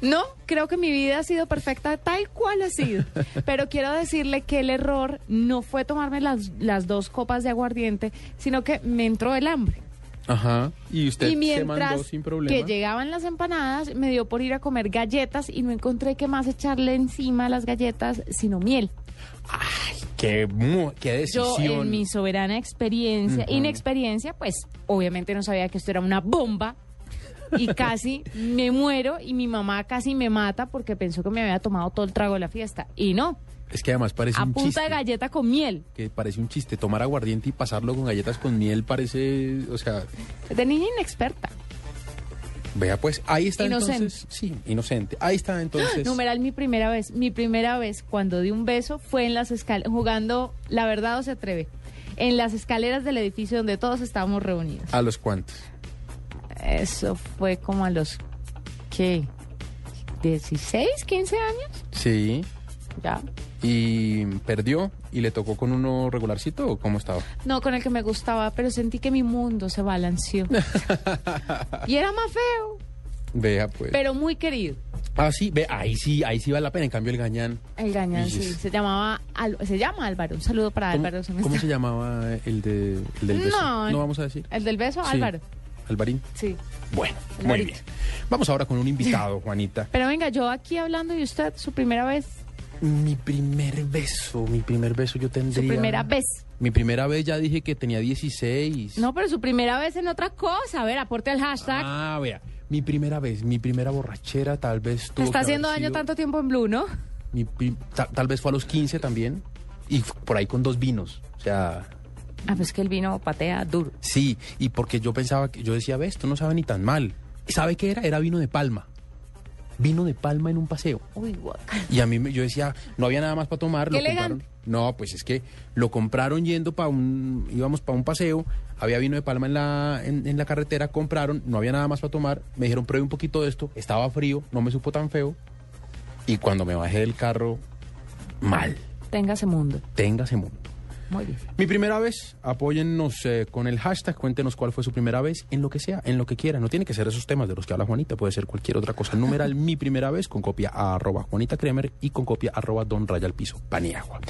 No, creo que mi vida ha sido perfecta tal cual ha sido. Pero quiero decirle que el error no fue tomarme las, las dos copas de aguardiente, sino que me entró el hambre. Ajá. Y usted y se mientras mandó sin problema. que llegaban las empanadas, me dio por ir a comer galletas y no encontré qué más echarle encima a las galletas, sino miel. Qué, mu- qué Yo, decisión. en mi soberana experiencia, inexperiencia, pues obviamente no sabía que esto era una bomba y casi me muero y mi mamá casi me mata porque pensó que me había tomado todo el trago de la fiesta. Y no, Es que además parece a un punta chiste. de galleta con miel. Que parece un chiste. Tomar aguardiente y pasarlo con galletas con miel parece. O sea, De niña inexperta. vea pues, ahí está Inocente. entonces. Sí, inocente. Ahí está entonces. Numeral mi primera vez. Mi primera vez cuando di un beso fue en las escaleras, jugando La Verdad o se atreve, en las escaleras del edificio donde todos estábamos reunidos. ¿A los cuantos? Eso fue como a los, ¿qué? ¿16, 15 años? Sí. Ya. ¿Y perdió? ¿Y le tocó con uno regularcito o cómo estaba? No, con el que me gustaba, pero sentí que mi mundo se balanceó. y era más feo, Vea pues. pero muy querido. Ah, sí, ve, ahí sí, ahí sí vale la pena. En cambio, el gañán. El gañán, sí. Se llamaba, Al- se llama Álvaro. Un saludo para ¿Cómo, Álvaro. cómo está- se llamaba el, de, el del beso? No, No vamos a decir. ¿El del beso? Sí. Álvaro. Alvarín. Sí. Bueno, muy bien. Vamos ahora con un invitado, Juanita. Pero venga, yo aquí hablando y usted, su primera vez. Mi primer beso, mi primer beso yo tendría... Su primera vez. Mi primera vez ya dije que tenía 16. No, pero su primera vez en otra cosa. A ver, aporte al hashtag. Ah, vea. Mi primera vez, mi primera borrachera tal vez tuvo Está que haciendo daño sido- tanto tiempo en Blue, ¿no? mi tal vez fue a los 15 también, y por ahí con dos vinos. O sea, Ah, pues que el vino patea duro. sí, y porque yo pensaba que, yo decía, ve, esto no sabe ni tan mal. ¿Y sabe qué era? Era vino de palma. Vino de palma en un paseo. Uy. Y a mí me- yo decía, no había nada más para tomar. Qué lo compraron. No, pues es que lo compraron yendo para un, íbamos para un paseo, había vino de palma en la, en, en la carretera, compraron, no había nada más para tomar, me dijeron, pruebe un poquito de esto, estaba frío, no me supo tan feo, y cuando me bajé del carro, mal, Téngase mundo. téngase mundo. Mi primera vez, apóyennos eh, con el hashtag, cuéntenos cuál fue su primera vez, en lo que sea, en lo que quiera. No tiene que ser esos temas de los que habla Juanita, puede ser cualquier otra cosa. Numeral mi primera vez con copia a arroba Juanita Kremer y con copia arroba Don Raya al Piso, Paniagua.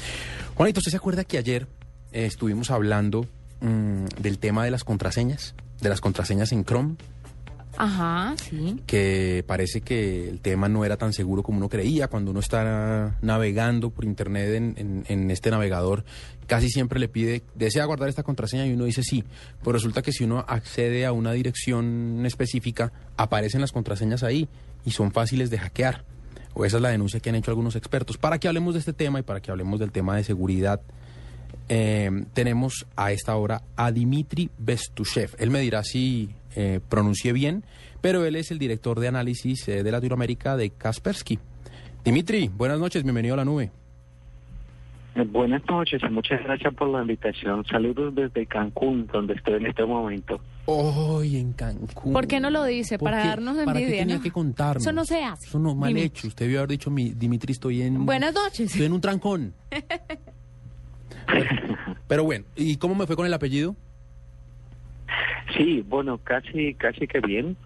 Juanito, ¿usted se acuerda que ayer eh, estuvimos hablando mm, del tema de las contraseñas? De las contraseñas en Chrome, Ajá, sí. que parece que el tema no era tan seguro como uno creía. Cuando uno está navegando por internet en, este navegador, casi siempre le pide, desea guardar esta contraseña y uno dice sí. Pues resulta que si uno accede a una dirección específica, aparecen las contraseñas ahí y son fáciles de hackear. O esa es la denuncia que han hecho algunos expertos. Para que hablemos de este tema y para que hablemos del tema de seguridad, eh, tenemos a esta hora a Dimitri Bestushev. Él me dirá si eh, pronuncié bien, pero él es el director de análisis eh, de Latinoamérica de Kaspersky. Dimitri, buenas noches, bienvenido a la nube. Eh, Buenas noches y muchas gracias por la invitación. Saludos desde Cancún, donde estoy en este momento. Hoy en Cancún. ¿Por qué no lo dice? ¿Por Para qué? darnos ¿Para qué envidia, tenía ¿no? que contarnos? Eso no se hace. Eso no, mal hecho. Usted debió haber dicho, mi, Dimitri, estoy en... Buenas noches. Estoy en un trancón. Pero bueno, ¿y cómo me fue con el apellido? Sí, bueno, casi casi que bien.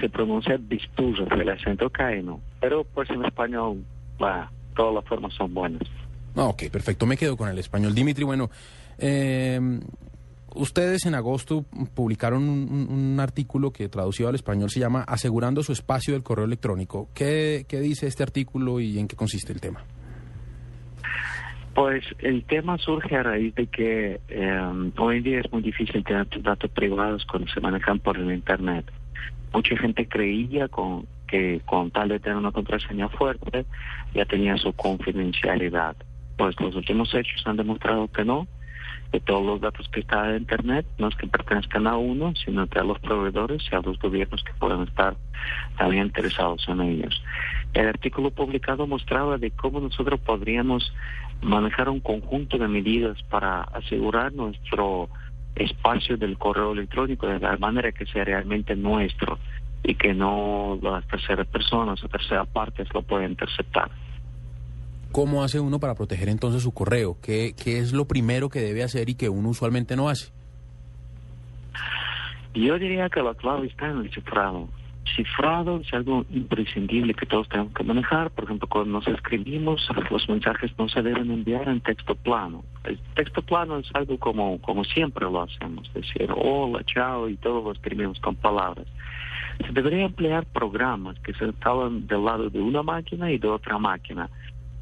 Se pronuncia disturro, el acento cae, ¿no? Pero pues en español, todas las formas son buenas. Ah, ok, perfecto. Me quedo con el español. Dimitri, bueno, eh, ustedes en agosto publicaron un, un- un artículo que traducido al español se llama Asegurando su espacio del correo electrónico. ¿Qué, qué dice este artículo y en qué consiste el tema? Pues el tema surge a raíz de que eh, hoy en día es muy difícil tener datos privados cuando se manejan por el Internet. Mucha gente creía con, que con tal de tener una contraseña fuerte ya tenía su confidencialidad. Pues los últimos hechos han demostrado que no, que todos los datos que están en Internet no es que pertenezcan a uno, sino que a los proveedores y a los gobiernos que puedan estar también interesados en ellos. El artículo publicado mostraba de cómo nosotros podríamos manejar un conjunto de medidas para asegurar nuestro espacio del correo electrónico de la manera que sea realmente nuestro y que no las terceras personas o terceras partes lo puedan interceptar. ¿Cómo hace uno para proteger entonces su correo? ¿Qué, qué es lo primero que debe hacer y que uno usualmente no hace? Yo diría que la clave está en el cifrado. Cifrado es algo imprescindible que todos tenemos que manejar. Por ejemplo, cuando nos escribimos, los mensajes no se deben enviar en texto plano. El texto plano es algo como, como siempre lo hacemos, decir, hola, chao, y todo lo escribimos con palabras. Se debería emplear programas que se instalan del lado de una máquina y de otra máquina,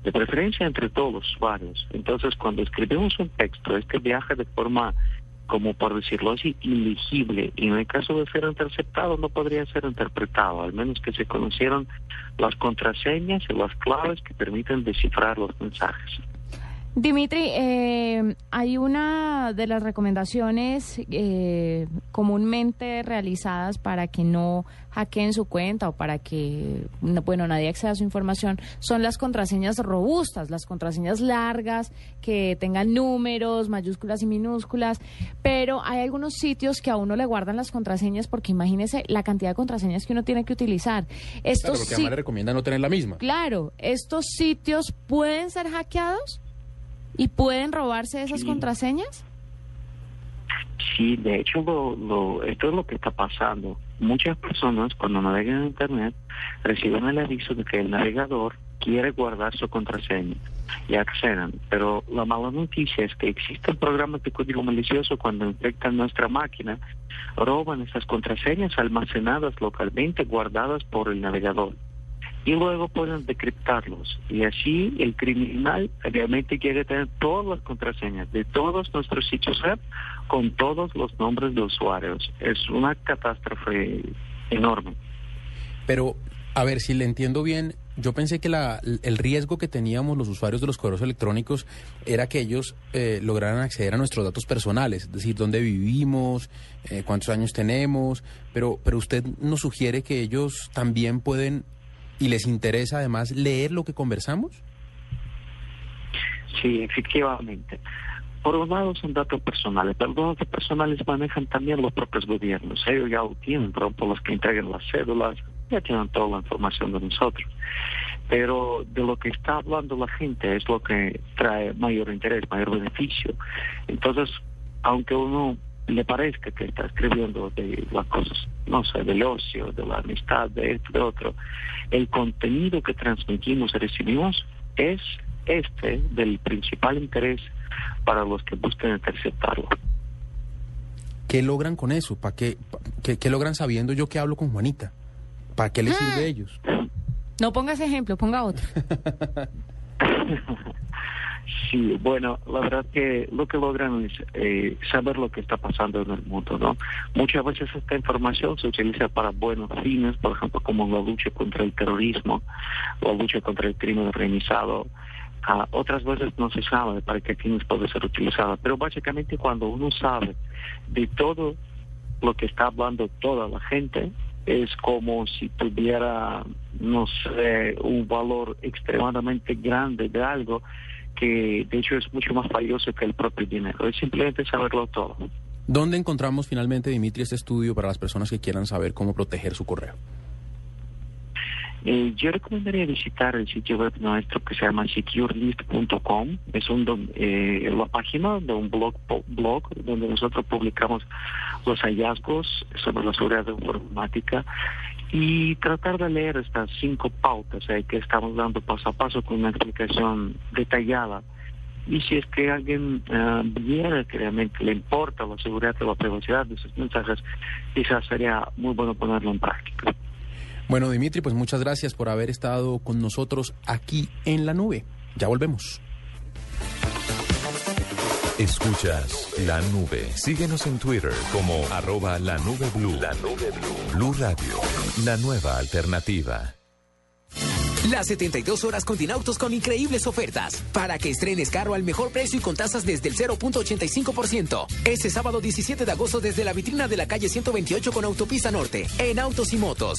de preferencia entre todos los usuarios. Entonces, cuando escribimos un texto, este viaja de forma como por decirlo así, ilegible. Y en el caso de ser interceptado no podría ser interpretado, al menos que se conocieran las contraseñas y las claves que permiten descifrar los mensajes. Dimitri, eh, hay una de las recomendaciones eh, comúnmente realizadas para que no hackeen su cuenta o para que, no- bueno, nadie acceda a su información, son las contraseñas robustas, las contraseñas largas, que tengan números, mayúsculas y minúsculas, pero hay algunos sitios que a uno le guardan las contraseñas porque imagínese la cantidad de contraseñas que uno tiene que utilizar. Claro, Estos porque sí- además le recomienda no tener la misma. Claro, estos sitios pueden ser hackeados y pueden robarse esas Sí. contraseñas. Sí, de hecho, lo, lo, esto es lo que está pasando. Muchas personas cuando navegan en Internet reciben el aviso de que el navegador quiere guardar su contraseña y acceden. Pero la mala noticia es que existen programas de código malicioso cuando infectan nuestra máquina, roban esas contraseñas almacenadas localmente guardadas por el navegador y luego pueden decriptarlos. Y así el criminal realmente quiere tener todas las contraseñas de todos nuestros sitios web con todos los nombres de usuarios. Es una catástrofe enorme. Pero, a ver, si le entiendo bien, yo pensé que la, el riesgo que teníamos los usuarios de los correos electrónicos era que ellos eh, lograran acceder a nuestros datos personales, es decir, dónde vivimos, eh, cuántos años tenemos, pero, pero usted nos sugiere que ellos también pueden y les interesa además leer lo que conversamos. Sí, efectivamente. Por un lado son datos personales, pero los datos personales manejan también los propios gobiernos. Ellos ya lo tienen, por ejemplo, los que entregan las cédulas, ya tienen toda la información de nosotros. Pero de lo que está hablando la gente es lo que trae mayor interés, mayor beneficio. Entonces, aunque uno le parezca que está escribiendo de las cosas, no sé, del ocio, de la amistad, de esto, de otro, el contenido que transmitimos y recibimos es este del principal interés para los que buscan interceptarlo. ¿Qué logran con eso? ¿Para qué, pa- qué, qué logran sabiendo yo que hablo con Juanita? ¿Para qué les sirve a ellos? No pongas ejemplo, ponga otro. Sí, bueno, la verdad que lo que logran es eh, saber lo que está pasando en el mundo, ¿no? Muchas veces esta información se utiliza para buenos fines, por ejemplo, como la lucha contra el terrorismo, la lucha contra el crimen organizado. Ah, otras veces no se sabe para qué fines puede ser utilizada, pero básicamente cuando uno sabe de todo lo que está hablando toda la gente, es como si tuviera, no sé, un valor extremadamente grande de algo que de hecho es mucho más valioso que el propio dinero. Es simplemente saberlo todo. ¿Dónde encontramos finalmente, Dimitri, este estudio para las personas que quieran saber cómo proteger su correo? Eh, yo recomendaría visitar el sitio web nuestro que se llama securelist.com. Es un, eh, la página de un blog, blog donde nosotros publicamos los hallazgos sobre la seguridad informática y tratar de leer estas cinco pautas eh, que estamos dando paso a paso con una explicación detallada. Y si es que alguien eh, viera que realmente le importa la seguridad y la privacidad de sus mensajes, quizás sería muy bueno ponerlo en práctica. Bueno, Dimitri, pues muchas gracias por haber estado con nosotros aquí en la nube. Ya volvemos. Escuchas la nube. Síguenos en Twitter como arroba la nube blue. La nube blue. Blue Radio, la nueva alternativa. Las 72 horas Continautos con increíbles ofertas para que estrenes carro al mejor precio y con tasas desde el 0.85%. Este sábado 17 de agosto desde la vitrina de la calle 128 con Autopista Norte en Autos y Motos.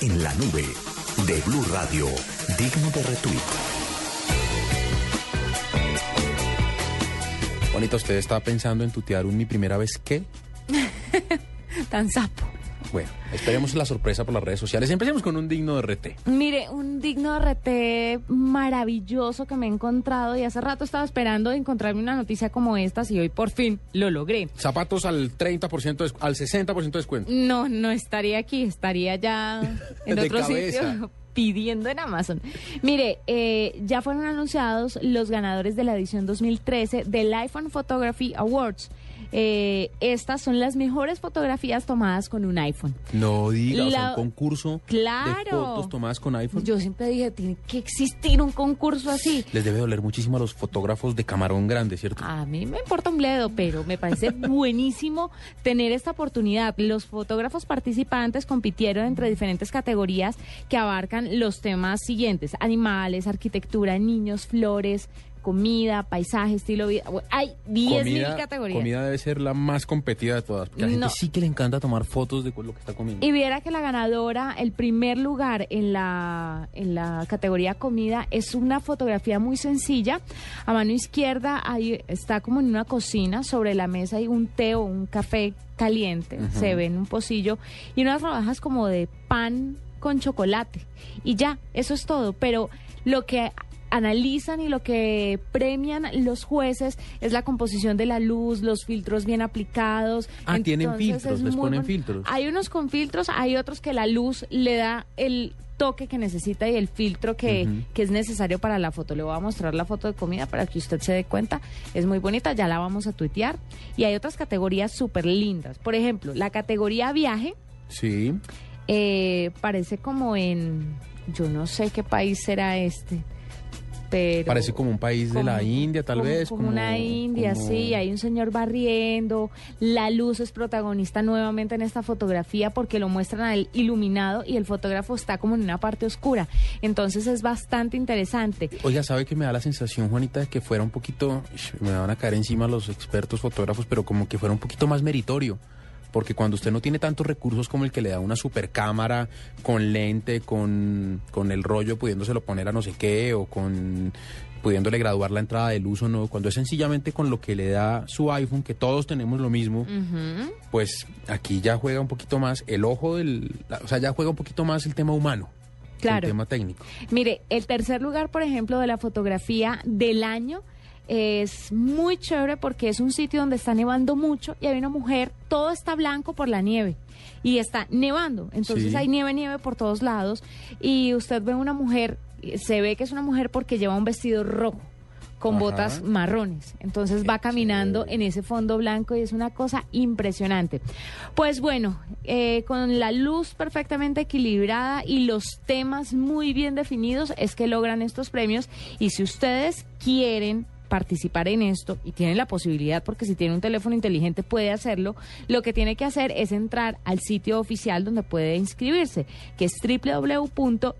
En la nube de Blue Radio, digno de retweet. Juanita, ¿usted estaba pensando en tutear un mi primera vez qué? Tan sapo. Bueno, esperemos la sorpresa por las redes sociales. Empecemos con un digno de RT. Mire, un digno RT maravilloso que me he encontrado y hace rato estaba esperando encontrarme una noticia como esta y hoy por fin lo logré. Zapatos al 30%, de- al 60% de descuento. No, no estaría aquí, estaría ya en De otro cabeza. sitio pidiendo en Amazon. Mire, eh, ya fueron anunciados los ganadores de la edición 2013 del iPhone Photography Awards. Eh, estas son las mejores fotografías tomadas con un iPhone. No diga, o sea, La- un concurso Claro. de fotos tomadas con iPhone. Yo siempre dije, tiene que existir un concurso así. Les debe doler muchísimo a los fotógrafos de camarón grande, ¿cierto? A mí me importa un bledo, pero me parece buenísimo tener esta oportunidad. Los fotógrafos participantes compitieron entre diferentes categorías que abarcan los temas siguientes: animales, arquitectura, niños, flores, comida, paisaje, estilo de vida. Hay 10 mil Comida- categorías. Comida debe ser la más competida de todas. Porque a la gente sí que le encanta tomar fotos de lo que está comiendo. Y viera que la ganadora, el primer lugar en la, en la categoría comida, es una fotografía muy sencilla. A mano izquierda ahí está como en una cocina, sobre la mesa hay un té o un café caliente, se ve en un pocillo, y unas rodajas como de pan con chocolate. Y ya, eso es todo. Pero lo que analizan y lo que premian los jueces es la composición de la luz, los filtros bien aplicados. Ah, tienen filtros, es les ponen filtros. Hay unos con filtros, hay otros que la luz le da el toque que necesita y el filtro que, que es necesario para la foto. Le voy a mostrar la foto de comida para que usted se dé cuenta. Es muy bonita, ya la vamos a tuitear. Y hay otras categorías súper lindas. Por ejemplo, la categoría viaje Sí. eh, parece como en, yo no sé qué país será este, pero... Parece como un país de la India, tal como- vez. Como, una India, sí. Hay un señor barriendo. La luz es protagonista nuevamente en esta fotografía porque lo muestran a él iluminado y el fotógrafo está como en una parte oscura. Entonces es bastante interesante. Oiga, ¿sabe que me da la sensación, Juanita, de que fuera un poquito, me van a caer encima los expertos fotógrafos, pero como que fuera un poquito más meritorio? Porque cuando usted no tiene tantos recursos como el que le da una super cámara con lente, con, con el rollo pudiéndoselo poner a no sé qué, o con pudiéndole graduar la entrada de luz o no, cuando es sencillamente con lo que le da su iPhone, que todos tenemos lo mismo, pues aquí ya juega un poquito más el ojo del, o sea, ya juega un poquito más el tema humano, Claro. el tema técnico. Mire, el tercer lugar, por ejemplo, de la fotografía del año es muy chévere porque es un sitio donde está nevando mucho y hay una mujer, todo está blanco por la nieve y está nevando. Entonces Sí. hay nieve, nieve por todos lados y usted ve una mujer, se ve que es una mujer porque lleva un vestido rojo con Ajá. botas marrones. Entonces va caminando en ese fondo blanco y es una cosa impresionante. Pues bueno, eh, con la luz perfectamente equilibrada y los temas muy bien definidos es que logran estos premios. Y si ustedes quieren participar en esto y tienen la posibilidad porque si tiene un teléfono inteligente puede hacerlo, lo que tiene que hacer es entrar al sitio oficial donde puede inscribirse, que es www.ipp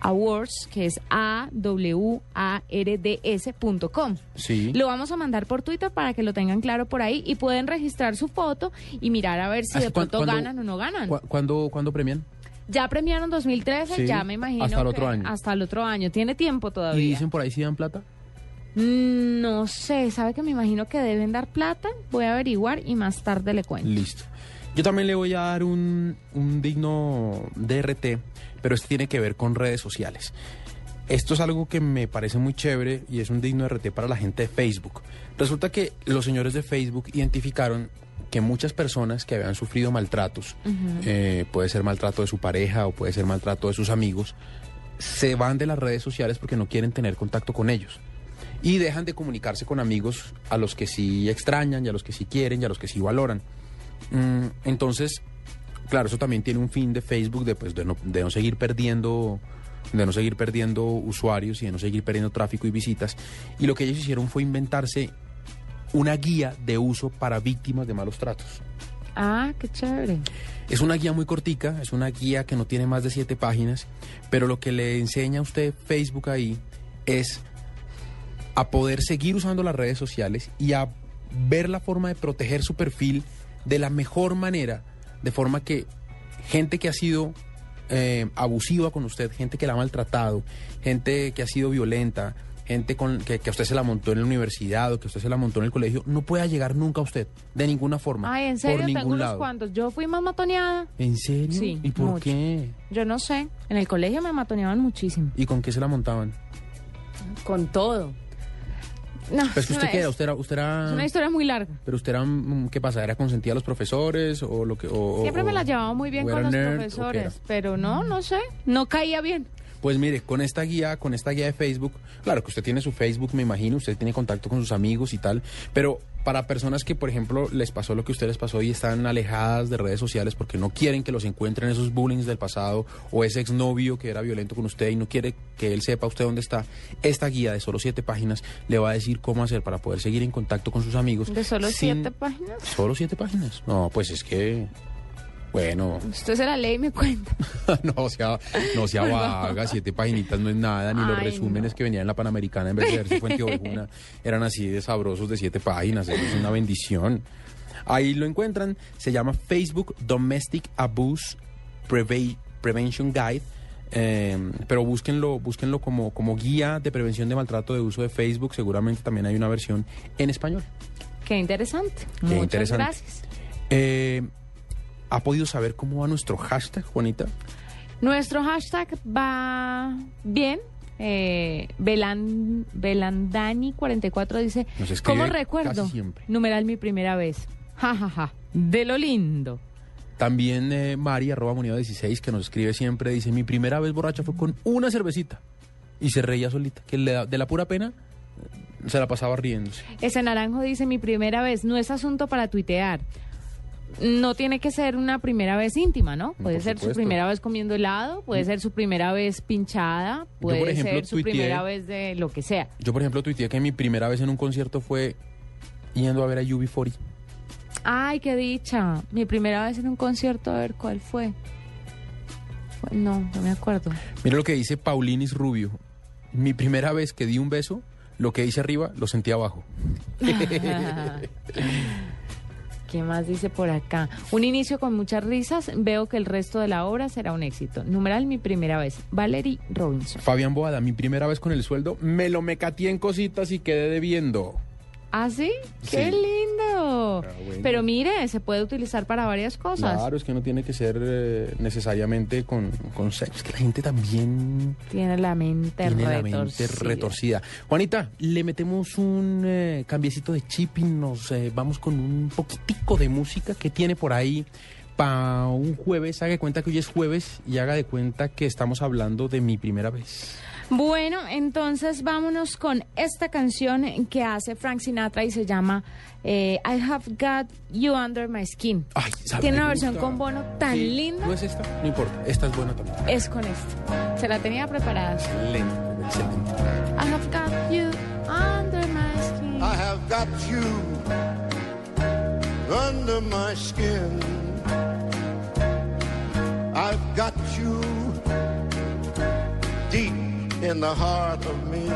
awards, que es a w a r d s.com. Sí. Lo vamos a mandar por Twitter para que lo tengan claro por ahí y pueden registrar su foto y mirar a ver si ¿Hace de pronto ganan o no ganan. ¿Cu- ¿Cuándo, ¿Cuándo premian? Ya premiaron 2013, Sí, ya me imagino. hasta el otro año. Hasta el otro año. Tiene tiempo ¿Y todavía. dicen por ahí si dan plata? Mm, No sé, sabe que me imagino que deben dar plata. Voy a averiguar y más tarde le cuento. Listo. Yo también le voy a dar un, un digno DRT, pero este tiene que ver con redes sociales. Esto es algo que me parece muy chévere y es un digno DRT para la gente de Facebook. Resulta que los señores de Facebook identificaron que muchas personas que habían sufrido maltratos, eh, puede ser maltrato de su pareja o puede ser maltrato de sus amigos, se van de las redes sociales porque no quieren tener contacto con ellos. Y dejan de comunicarse con amigos a los que sí extrañan y a los que sí quieren y a los que sí valoran. Mm, entonces, claro, eso también tiene un fin de Facebook de, pues, de, no, de no seguir perdiendo de no seguir perdiendo usuarios y de no seguir perdiendo tráfico y visitas. Y lo que ellos hicieron fue inventarse una guía de uso para víctimas de malos tratos. Ah, qué chévere. Es una guía muy cortica, es una guía que no tiene más de siete páginas, pero lo que le enseña a usted Facebook ahí es a poder seguir usando las redes sociales y a ver la forma de proteger su perfil de la mejor manera, de forma que gente que ha sido eh, abusiva con usted, gente que la ha maltratado, gente que ha sido violenta, gente con, que, que a usted se la montó en la universidad o que a usted se la montó en el colegio, no pueda llegar nunca a usted, de ninguna forma. Ay, en por serio, tengo ningún unos lado. cuantos. Yo fui más matoneada. ¿En serio? Sí, ¿Y por mucho. qué? Yo no sé. En el colegio me matoneaban muchísimo. ¿Y con qué se la montaban? Con todo. No, Pues que es usted qué era, es- usted era, usted era... Es una historia muy larga. Pero usted era, mm, ¿qué pasa? ¿Era consentida a los profesores o lo que...? o- Siempre o- me la llevaba muy bien con los nerd, profesores, pero no, no sé, no caía bien. Pues mire, con esta guía, con esta guía de Facebook, claro que usted tiene su Facebook, me imagino, usted tiene contacto con sus amigos y tal, pero para personas que, por ejemplo, les pasó lo que a usted les pasó y están alejadas de redes sociales porque no quieren que los encuentren esos bullying del pasado o ese exnovio que era violento con usted y no quiere que él sepa usted dónde está, esta guía de solo siete páginas le va a decir cómo hacer para poder seguir en contacto con sus amigos. De solo sin- siete páginas. ¿Solo siete páginas? No, pues es que... Bueno, Usted se la lee y me cuenta. no sea, no sea vaga, siete paginitas no es nada, ni los resúmenes que venían en la Panamericana en vez de verse Fuente Ovejuna eran así de sabrosos de siete páginas, eso es una bendición. Ahí lo encuentran, se llama Facebook Domestic Abuse Preve- Prevention Guide. eh, pero búsquenlo, búsquenlo como, como guía de prevención de maltrato de uso de Facebook. Seguramente también hay una versión en español. Qué interesante. Qué Muchas interesante. gracias. Eh, ¿Ha podido saber cómo va nuestro hashtag, Juanita? Nuestro hashtag va bien. Eh, Belan, Belandani44 dice, Nos ¿cómo recuerdo? Numeral mi primera vez. Ja, ja, ja. De lo lindo. También eh, Mari, arroba moneda 16, que nos escribe siempre, dice, mi primera vez borracha fue con una cervecita. Y se reía solita, que le da- de la pura pena eh, se la pasaba riéndose. Ese naranjo dice mi primera vez, no es asunto para tuitear. No tiene que ser una primera vez íntima, ¿no? Puede por ser su primera vez comiendo helado, puede ser su primera vez pinchada, puede por ejemplo, ser su tuiteé- primera vez de lo que sea. Yo, por ejemplo, tuiteé que mi primera vez en un concierto fue yendo a ver a UB40. Ay, qué dicha. Mi primera vez en un concierto, a ver cuál fue. Fue- No, no me acuerdo. Mira lo que dice Paulinis Rubio. Mi primera vez que di un beso, lo que hice arriba, lo sentí abajo. ¿Qué más dice por acá? Un inicio con muchas risas. Veo que el resto de la obra será un éxito. Numeral mi primera vez. Valerie Robinson. Fabián Boada, mi primera vez con el sueldo, me lo mecateé en cositas y quedé debiendo. ¿Ah, sí? ¡Qué Sí. lindo! bueno. Pero mire, se puede utilizar para varias cosas. Claro, es que no tiene que ser eh, necesariamente con, con sexo. Es que la gente también Tiene la mente tiene la mente retorcida. retorcida. Juanita, le metemos un eh, cambiecito de chip y nos eh, vamos con un poquitico de música que tiene por ahí para un jueves. Haga de cuenta que hoy es jueves y haga de cuenta que estamos hablando de mi primera vez. Bueno, entonces vámonos con esta canción que hace Frank Sinatra y se llama eh, I Have Got You Under My Skin. ¿sabe? Tiene una versión gusta. con bono tan Sí, linda. ¿No es esta? No importa, esta es buena también. Es con esta. Se la tenía preparada. Excelente, excelente. I have got you under my skin. I have got you under my skin. I've got in the heart of me.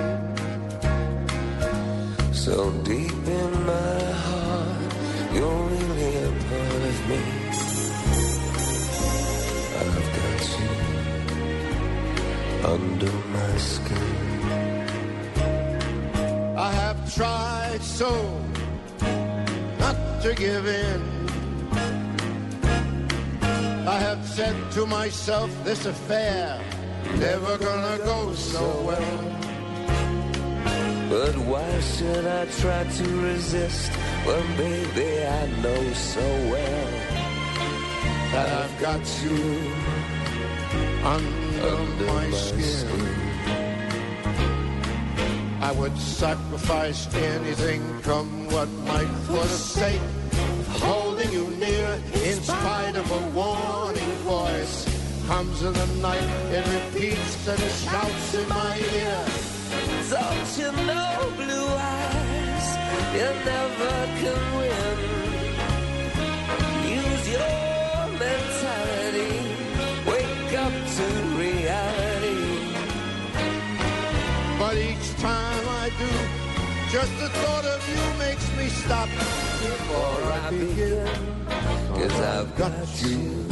So deep in my heart, you're really a part of me. I've got you under my skin. I have tried so not to give in. I have said to myself, this affair never gonna go so well. But why should I try to resist when, baby, I know so well that I've got you under, my, skin. I would sacrifice anything, come what might, for the sake of holding you near. In spite of a warning voice, comes in the night, it repeats and shouts in my ear. Don't you know, blue eyes, you never can win. Use your mentality, wake up to reality. But each time I do, just the thought of you makes me stop before I begin. Cause I've got you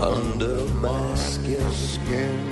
under my skin.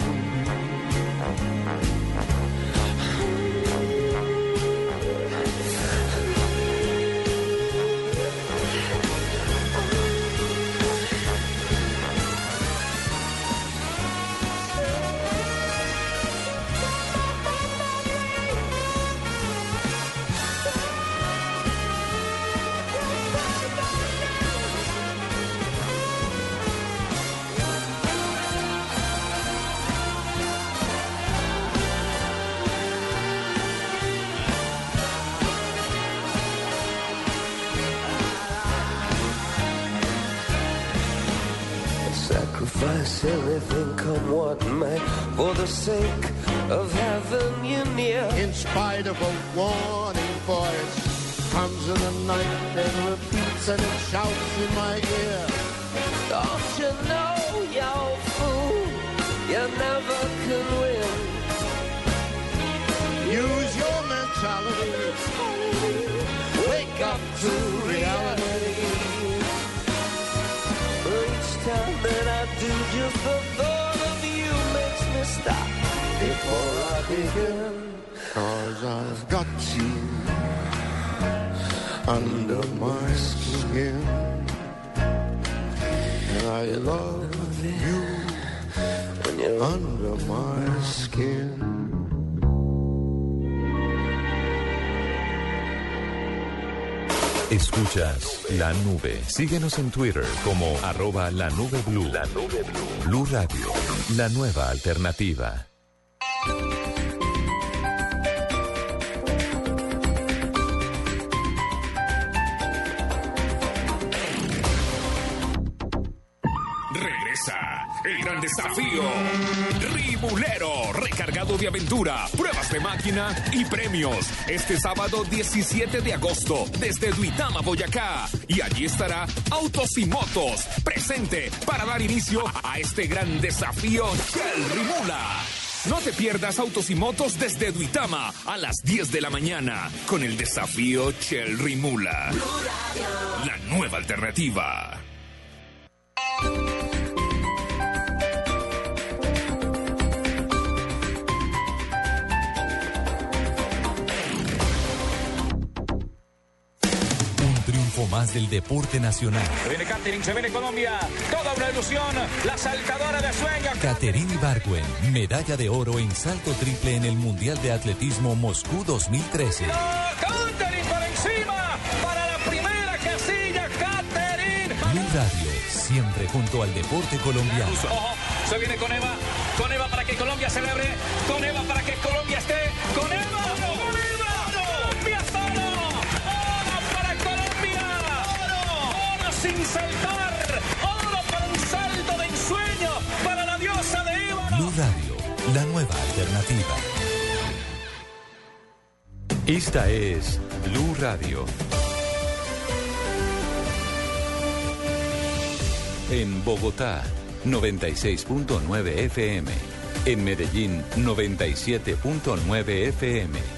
Sacrifice everything, come what may, for the sake of having you near. In spite of a warning voice, comes in the night and repeats and it shouts in my ear. Don't you know, you fool, you never can win. Use your mentality. Wake up to before I begin. Cause I've got you under my skin. And I love you when you're under my skin. Escuchas la nube. Síguenos en Twitter como arroba la nube blue. La nube blue. Blue Radio, la nueva alternativa. Desafío. Rimulero, recargado de aventura, pruebas de máquina y premios. Este sábado 17 de agosto, desde Duitama, Boyacá. Y allí estará Autos y Motos, presente para dar inicio a este gran desafío Shell Rimula. No te pierdas Autos y Motos desde Duitama a las 10 de la mañana con el desafío Shell Rimula. La nueva alternativa. Más del deporte nacional. Se viene Catering, se viene Colombia. Toda una ilusión. La saltadora de sueños. Caterine Ibargüen, medalla de oro en salto triple en el Mundial de Atletismo Moscú 2013. Catering por encima. Para la primera casilla, Catering. Blue Radio, siempre junto al deporte colombiano. Ojo, se viene con Eva. Con Eva para que Colombia celebre. Con Eva para que Colombia esté. ¡Con Eva! Sin saltar! ¡Oro para un salto de ensueño! ¡Para la diosa de Eva! Blue Radio, la nueva alternativa. Esta es Blue Radio. En Bogotá, 96.9 FM. En Medellín, 97.9 FM.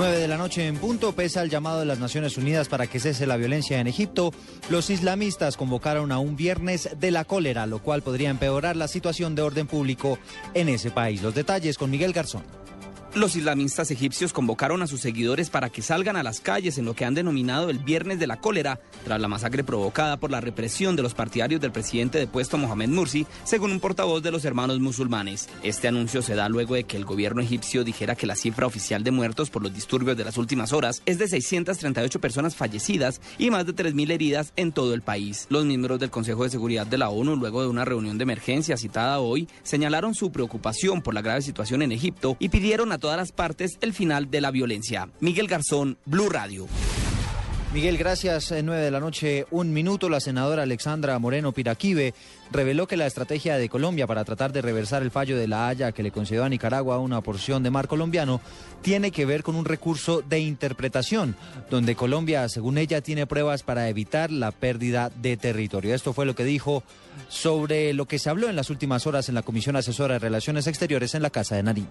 9 de la noche en punto, pese al llamado de las Naciones Unidas para que cese la violencia en Egipto, los islamistas convocaron a un viernes de la cólera, lo cual podría empeorar la situación de orden público en ese país. Los detalles con Miguel Garzón. Los islamistas egipcios convocaron a sus seguidores para que salgan a las calles en lo que han denominado el Viernes de la Cólera, tras la masacre provocada por la represión de los partidarios del presidente depuesto Mohamed Mursi, según un portavoz de los hermanos musulmanes. Este anuncio se da luego de que el gobierno egipcio dijera que la cifra oficial de muertos por los disturbios de las últimas horas es de 638 personas fallecidas y más de 3.000 heridas en todo el país. Los miembros del Consejo de Seguridad de la ONU, luego de una reunión de emergencia citada hoy, señalaron su preocupación por la grave situación en Egipto y pidieron a todas las partes el final de la violencia. Miguel Garzón, Blue Radio. Miguel, gracias. En 9 de la noche, un minuto, la senadora Alexandra Moreno Piraquive reveló que la estrategia de Colombia para tratar de reversar el fallo de la Haya que le concedió a Nicaragua una porción de mar colombiano tiene que ver con un recurso de interpretación, donde Colombia, según ella, tiene pruebas para evitar la pérdida de territorio. Esto fue lo que dijo sobre lo que se habló en las últimas horas en la Comisión Asesora de Relaciones Exteriores en la Casa de Nariño.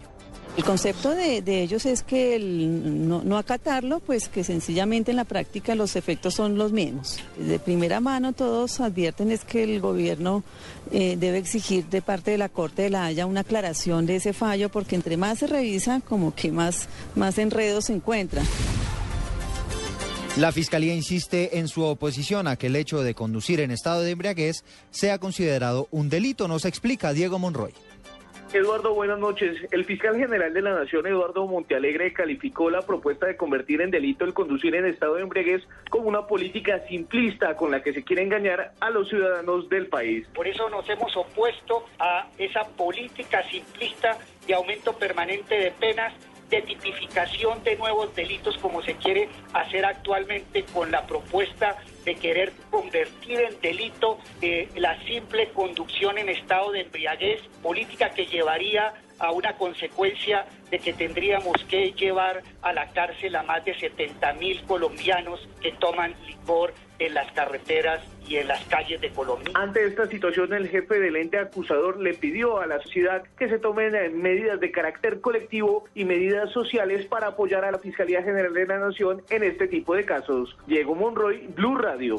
El concepto de, ellos es que el no, no acatarlo, pues que sencillamente en la práctica los efectos son los mismos. De primera mano todos advierten es que el gobierno eh, debe exigir de parte de la Corte de la Haya una aclaración de ese fallo, porque entre más se revisa, como que más, más enredos se encuentran. La Fiscalía insiste en su oposición a que el hecho de conducir en estado de embriaguez sea considerado un delito. Nos explica Diego Monroy. Eduardo, buenas noches. El fiscal general de la Nación, Eduardo Montealegre, calificó la propuesta de convertir en delito el conducir en estado de embriaguez como una política simplista con la que se quiere engañar a los ciudadanos del país. Por eso nos hemos opuesto a esa política simplista de aumento permanente de penas de tipificación de nuevos delitos como se quiere hacer actualmente con la propuesta de querer convertir en delito eh, la simple conducción en estado de embriaguez, política que llevaría a una consecuencia de que tendríamos que llevar a la cárcel a más de 70 mil colombianos que toman licor en las carreteras y en las calles de Colombia. Ante esta situación, el jefe del ente acusador le pidió a la sociedad que se tomen eh, medidas de carácter colectivo y medidas sociales para apoyar a la Fiscalía General de la Nación en este tipo de casos. Diego Monroy, Blue Radio.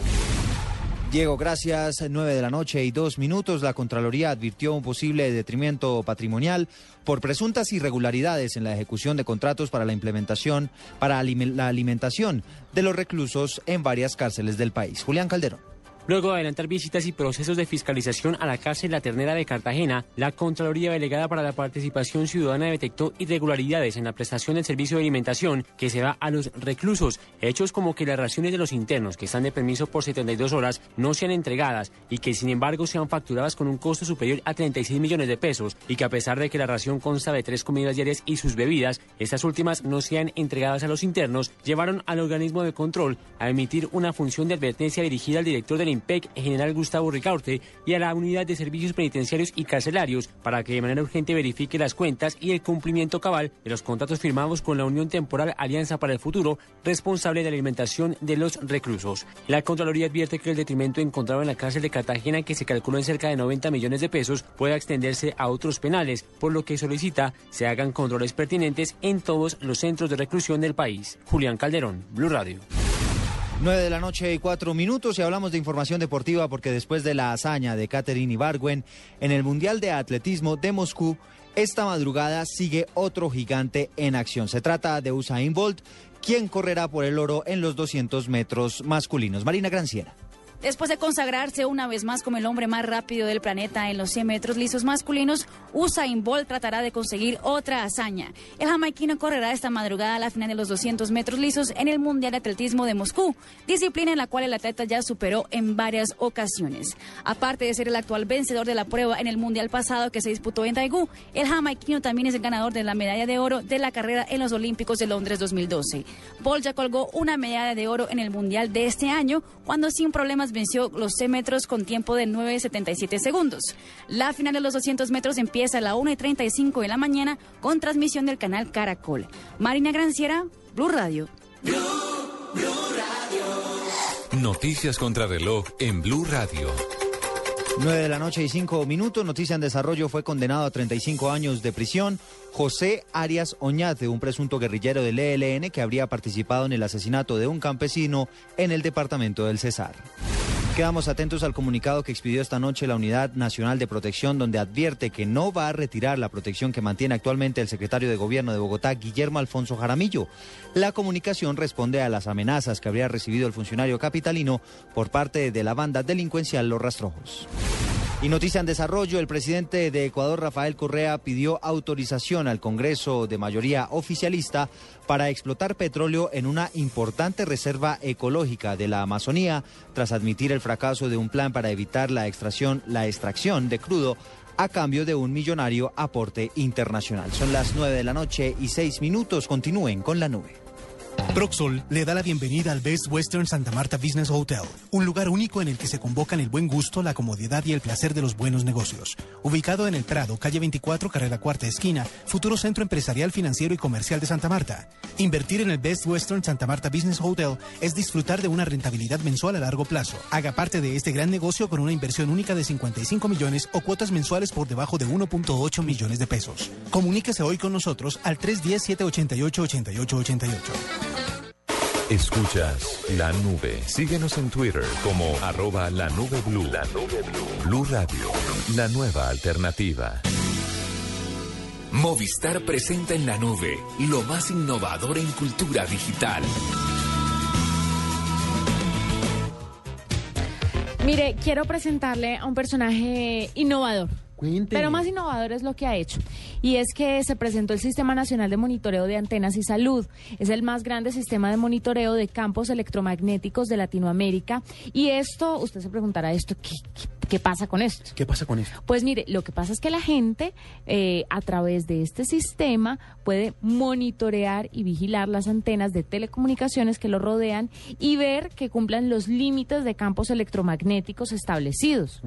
Diego, gracias. Nueve de la noche y dos minutos. La Contraloría advirtió un posible detrimento patrimonial por presuntas irregularidades en la ejecución de contratos para la implementación, para la alimentación de los reclusos en varias cárceles del país. Julián Calderón. Luego de adelantar visitas y procesos de fiscalización a la cárcel La Ternera de Cartagena, la Contraloría Delegada para la Participación Ciudadana detectó irregularidades en la prestación del servicio de alimentación que se da a los reclusos, hechos como que las raciones de los internos que están de permiso por 72 horas no sean entregadas y que sin embargo sean facturadas con un costo superior a 36 millones de pesos y que a pesar de que la ración consta de tres comidas diarias y sus bebidas, estas últimas no sean entregadas a los internos, llevaron al organismo de control a emitir una función de advertencia dirigida al director del PEC general Gustavo Ricaurte, y a la Unidad de Servicios Penitenciarios y Carcelarios para que de manera urgente verifique las cuentas y el cumplimiento cabal de los contratos firmados con la Unión Temporal Alianza para el Futuro, responsable de la alimentación de los reclusos. La Contraloría advierte que el detrimento encontrado en la cárcel de Cartagena, que se calculó en cerca de 90 millones de pesos, puede extenderse a otros penales, por lo que solicita se hagan controles pertinentes en todos los centros de reclusión del país. Julián Calderón, Blue Radio. 9 de la noche y cuatro minutos y hablamos de información deportiva porque después de la hazaña de Katherine Ibargüen en el Mundial de Atletismo de Moscú, esta madrugada sigue otro gigante en acción. Se trata de Usain Bolt, quien correrá por el oro en los 200 metros masculinos. Marina Granciera. Después de consagrarse una vez más como el hombre más rápido del planeta en los 100 metros lisos masculinos, Usain Bolt tratará de conseguir otra hazaña. El jamaiquino correrá esta madrugada a la final de los 200 metros lisos en el Mundial de Atletismo de Moscú, disciplina en la cual el atleta ya superó en varias ocasiones. Aparte de ser el actual vencedor de la prueba en el Mundial pasado que se disputó en Daegu, el jamaiquino también es el ganador de la medalla de oro de la carrera en los Olímpicos de Londres 2012. Bolt ya colgó una medalla de oro en el Mundial de este año cuando sin problemas venció los 100 metros con tiempo de 9.77 segundos. La final de los 200 metros empieza a la 1.35 de la mañana con transmisión del canal Caracol. Marina Granciera, Blue Radio. Blue, Radio. Noticias contra reloj en Blue Radio. 9 de la noche y 5 minutos. Noticia en desarrollo. Fue condenado a 35 años de prisión José Arias Oñate, un presunto guerrillero del ELN que habría participado en el asesinato de un campesino en el departamento del Cesar. Quedamos atentos al comunicado que expidió esta noche la Unidad Nacional de Protección, donde advierte que no va a retirar la protección que mantiene actualmente el secretario de Gobierno de Bogotá, Guillermo Alfonso Jaramillo. La comunicación responde a las amenazas que habría recibido el funcionario capitalino por parte de la banda delincuencial Los Rastrojos. Y noticia en desarrollo, el presidente de Ecuador, Rafael Correa, pidió autorización al Congreso de mayoría oficialista para explotar petróleo en una importante reserva ecológica de la Amazonía, tras admitir el fracaso de un plan para evitar la extracción, la extracción de crudo a cambio de un millonario aporte internacional. Son las nueve de la noche y seis minutos. Continúen con la nube. Proxol le da la bienvenida al Best Western Santa Marta Business Hotel, un lugar único en el que se convocan el buen gusto, la comodidad y el placer de los buenos negocios. Ubicado en el Prado, calle 24, carrera cuarta esquina, futuro centro empresarial, financiero y comercial de Santa Marta. Invertir en el Best Western Santa Marta Business Hotel es disfrutar de una rentabilidad mensual a largo plazo. Haga parte de este gran negocio con una inversión única de 55 millones o cuotas mensuales por debajo de 1.8 millones de pesos. Comuníquese hoy con nosotros al 310-788-8888. Escuchas la nube. Síguenos en Twitter como arroba la nube blue. La nube blue. Blue Radio, la nueva alternativa. Movistar presenta en la nube lo más innovador en cultura digital. Mire, quiero presentarle a un personaje innovador Cuente. Pero más innovador es lo que ha hecho. Y es que se presentó el Sistema Nacional de Monitoreo de Antenas y Salud. Es el más grande sistema de monitoreo de campos electromagnéticos de Latinoamérica. Y esto, usted se preguntará esto, ¿qué, qué, qué pasa con esto? ¿Qué pasa con esto? Pues mire, lo que pasa es que la gente eh, a través de este sistema puede monitorear y vigilar las antenas de telecomunicaciones que lo rodean y ver que cumplan los límites de campos electromagnéticos establecidos.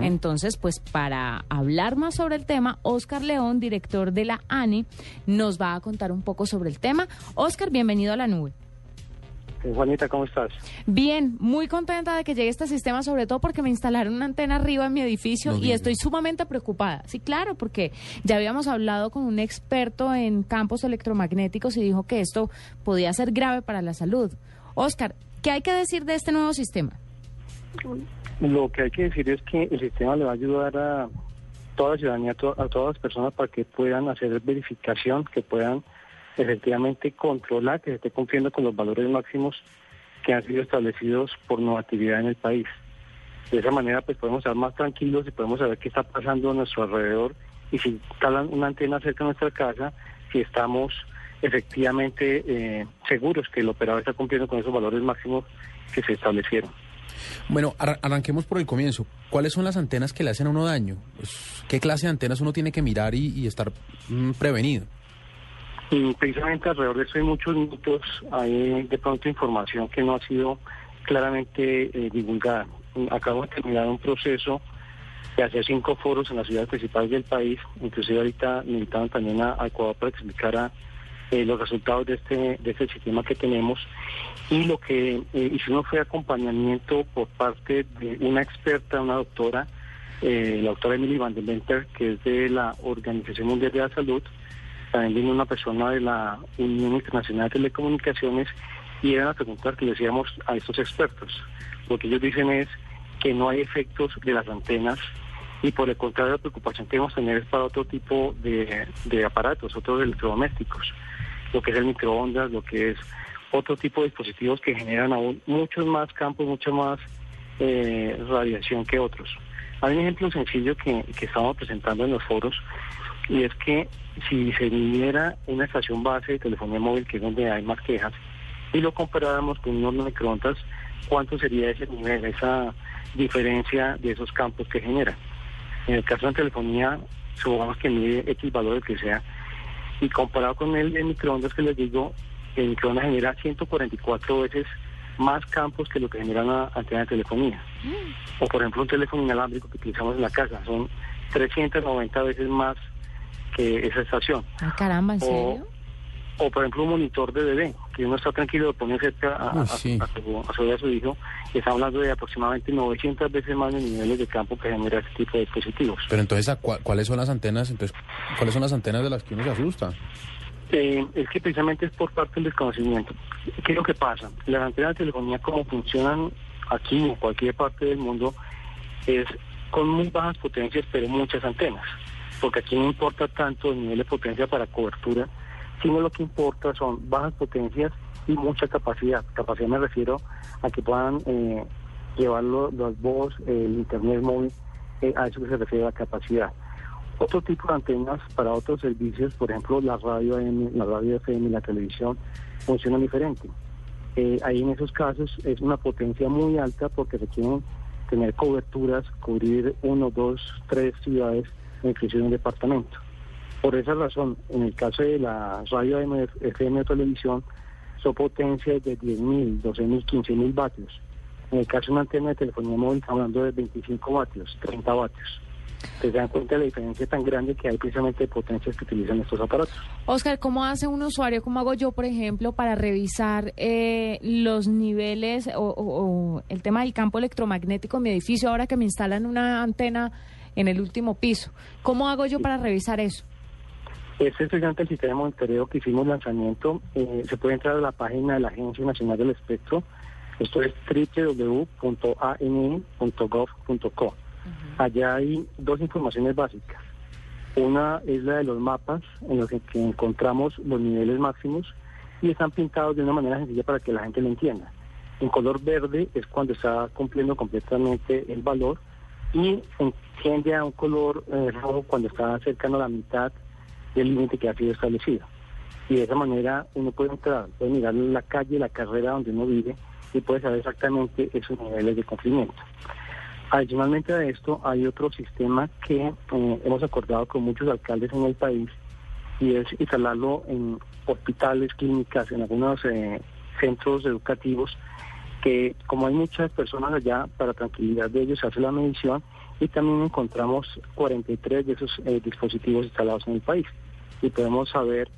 Entonces, pues para hablar más sobre el tema, Oscar León, director de la ANE, nos va a contar un poco sobre el tema. Oscar, bienvenido a la nube. Eh, Juanita, ¿cómo estás? Bien, muy contenta de que llegue este sistema, sobre todo porque me instalaron una antena arriba en mi edificio No y estoy sumamente preocupada. Sí, claro, porque ya habíamos hablado con un experto en campos electromagnéticos y dijo que esto podía ser grave para la salud. Oscar, ¿qué hay que decir de este nuevo sistema? Lo que hay que decir es que el sistema le va a ayudar a toda la ciudadanía, a, to- a todas las personas para que puedan hacer verificación, que puedan efectivamente controlar que se esté cumpliendo con los valores máximos que han sido establecidos por normatividad en el país. De esa manera pues podemos estar más tranquilos y podemos saber qué está pasando a nuestro alrededor y si está la- una antena cerca de nuestra casa, si estamos efectivamente eh, seguros que el operador está cumpliendo con esos valores máximos que se establecieron. Bueno, arra- arranquemos por el comienzo. ¿Cuáles son las antenas que le hacen a uno daño? Pues, ¿Qué clase de antenas uno tiene que mirar y, estar mm, prevenido? Y precisamente alrededor de eso hay muchos mitos, hay de pronto información que no ha sido claramente eh, divulgada. Acabo de terminar un proceso de hacer cinco foros en las ciudades principales del país, inclusive ahorita invitaron también a, a Ecuador para que explicara eh, los resultados de este, de este sistema que tenemos. Y lo que eh, hicimos fue acompañamiento por parte de una experta, una doctora, eh, la doctora Emily Van den Venter, que es de la Organización Mundial de la Salud, también vino una persona de la Unión Internacional de Telecomunicaciones y eran las preguntas que le hacíamos a estos expertos. Lo que ellos dicen es que no hay efectos de las antenas y por el contrario la preocupación que debemos tener es para otro tipo de, de aparatos, otros electrodomésticos, lo que es el microondas, lo que es otro tipo de dispositivos que generan aún muchos más campos, mucha más eh, radiación que otros. Hay un ejemplo sencillo que, que estamos presentando en los foros y es que si se viniera una estación base de telefonía móvil, que es donde hay más quejas, y lo comparáramos con un horno de microondas, ¿cuánto sería ese nivel, esa diferencia de esos campos que genera? En el caso de telefonía, supongamos que mide X valor el que sea, y comparado con el, el microondas que les digo, el microondas genera 144 veces más campos que lo que genera una antena de telefonía. O por ejemplo un teléfono inalámbrico que utilizamos en la casa, son 390 veces más que esa estación. Ay, caramba, ¿en O, serio? O por ejemplo un monitor de bebé, que uno está tranquilo, lo pone cerca a, sí. su, a su- a su hijo, y está hablando de aproximadamente 900 veces más de niveles de campo que genera este tipo de dispositivos. Pero entonces, ¿a cua- ¿cuáles son las antenas? Entonces, ¿cuáles son las antenas de las que uno se asusta? Eh, es que precisamente es por parte del desconocimiento. ¿Qué es lo que pasa? Las antenas de telefonía como funcionan aquí o en cualquier parte del mundo es con muy bajas potencias pero muchas antenas. Porque aquí no importa tanto el nivel de potencia para cobertura, sino lo que importa son bajas potencias y mucha capacidad. Capacidad me refiero a que puedan eh, llevar lo- los voz, el internet móvil, eh, a eso que se refiere la capacidad. Otro tipo de antenas para otros servicios, por ejemplo, la radio AM, la radio FM y la televisión, funcionan diferente. Eh, ahí en esos casos es una potencia muy alta porque requieren tener coberturas, cubrir uno, dos, tres ciudades, o inclusive un departamento. Por esa razón, en el caso de la radio FM o televisión, son potencias de 10.000, 12.000, 15.000 vatios. En el caso de una antena de telefonía móvil, estamos hablando de 25 vatios, 30 vatios. Se dan cuenta de la diferencia tan grande que hay precisamente de potencias que utilizan estos aparatos. Oscar, ¿cómo hace un usuario, cómo hago yo, por ejemplo, para revisar eh, los niveles o, o- o el tema del campo electromagnético en mi edificio ahora que me instalan una antena en el último piso? ¿Cómo hago yo para revisar eso? Este es el sistema de monitoreo que hicimos lanzamiento. Eh, se puede entrar a la página de la Agencia Nacional del Espectro. Esto es www.ani.gov.co. Allá hay dos informaciones básicas. Una es la de los mapas en los que que encontramos los niveles máximos y están pintados de una manera sencilla para que la gente lo entienda. En color verde es cuando está cumpliendo completamente el valor y tiende a un color eh, rojo cuando está cercano a la mitad del límite que ha sido establecido. Y de esa manera uno puede entrar, puede mirar la calle, la carrera donde uno vive y puede saber exactamente esos niveles de cumplimiento. Adicionalmente a esto, hay otro sistema que eh, hemos acordado con muchos alcaldes en el país y es instalarlo en hospitales, clínicas, en algunos eh, centros educativos, que como hay muchas personas allá, para tranquilidad de ellos se hace la medición y también encontramos 43 de esos eh, dispositivos instalados en el país y podemos saber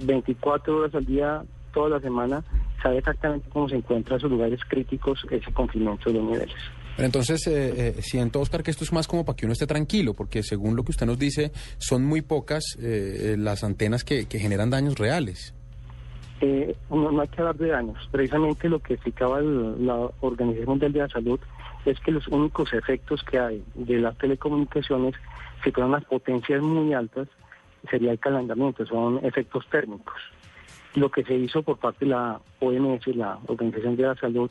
24 horas al día, toda la semana, saber exactamente cómo se encuentran esos lugares críticos, ese cumplimiento de los niveles. Pero entonces, eh, eh, siento, Oscar, que esto es más como para que uno esté tranquilo, porque según lo que usted nos dice, son muy pocas eh, eh, las antenas que, que generan daños reales. Eh, no, no hay que hablar de daños. Precisamente lo que explicaba el- la Organización Mundial de la Salud es que los únicos efectos que hay de las telecomunicaciones, si fueran las potencias muy altas, sería el calentamiento, son efectos térmicos. Lo que se hizo por parte de la OMS, la Organización de la Salud,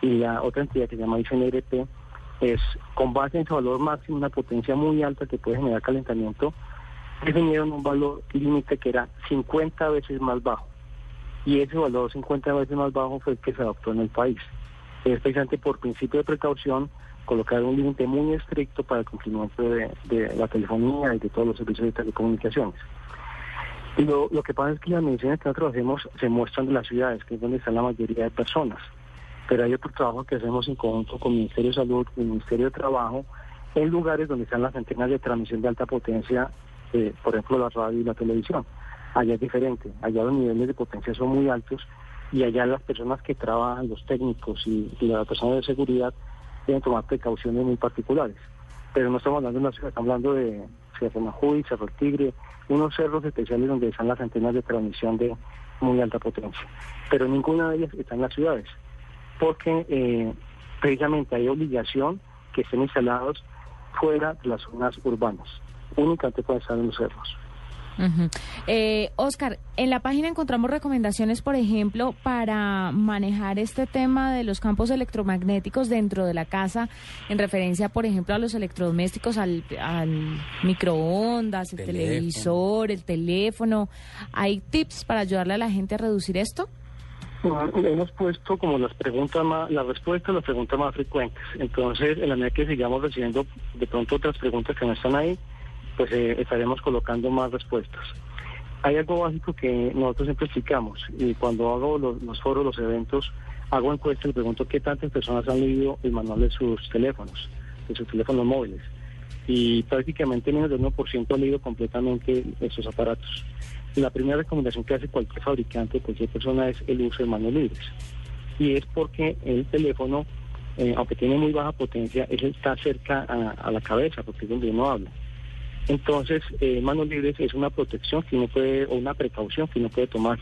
y la otra entidad que se llama ICNRP, es con base en su valor máximo, una potencia muy alta que puede generar calentamiento, definieron un valor límite que era 50 veces más bajo y ese valor 50 veces más bajo fue el que se adoptó en el país. Es precisamente por principio de precaución colocar un límite muy estricto para el cumplimiento de, la telefonía y de todos los servicios de telecomunicaciones. Y lo, lo que pasa es que las mediciones que nosotros hacemos se muestran de las ciudades, que es donde está la mayoría de personas. Pero hay otro trabajo que hacemos en conjunto con el Ministerio de Salud y el Ministerio de Trabajo en lugares donde están las antenas de transmisión de alta potencia, eh, por ejemplo la radio y la televisión. Allá es diferente, allá los niveles de potencia son muy altos y allá las personas que trabajan, los técnicos y las personas de seguridad deben tomar precauciones muy particulares. Pero no estamos hablando de una ciudad, estamos hablando de Cerro Majuy, Cerro Tigre, unos cerros especiales donde están las antenas de transmisión de muy alta potencia. Pero ninguna de ellas está en las ciudades, porque eh, precisamente hay obligación que estén instalados fuera de las zonas urbanas. Únicamente pueden estar en los cerros. Ujú. Eh, Oscar, en la página encontramos recomendaciones, por ejemplo, para manejar este tema de los campos electromagnéticos dentro de la casa, en referencia, por ejemplo, a los electrodomésticos, al, al microondas, el Teléfono. televisor, el teléfono. ¿Hay tips para ayudarle a la gente a reducir esto? Bueno, Hemos puesto como las preguntas más, las respuestas a las preguntas más frecuentes. Entonces, en la medida que sigamos recibiendo de pronto otras preguntas que no están ahí, pues eh, estaremos colocando más respuestas. Hay algo básico que nosotros siempre explicamos y cuando hago los, foros, los eventos, hago encuestas y pregunto qué tantas personas han leído el manual de sus teléfonos, de sus teléfonos móviles. Y prácticamente menos del 1% ha leído completamente esos aparatos. La primera recomendación que hace cualquier fabricante, cualquier persona, es el uso de manos libres. Y es porque el teléfono, eh, aunque tiene muy baja potencia, él está cerca a la cabeza, porque es donde uno habla. Entonces, eh, manos libres es una protección que uno puede, o una precaución que uno puede tomar.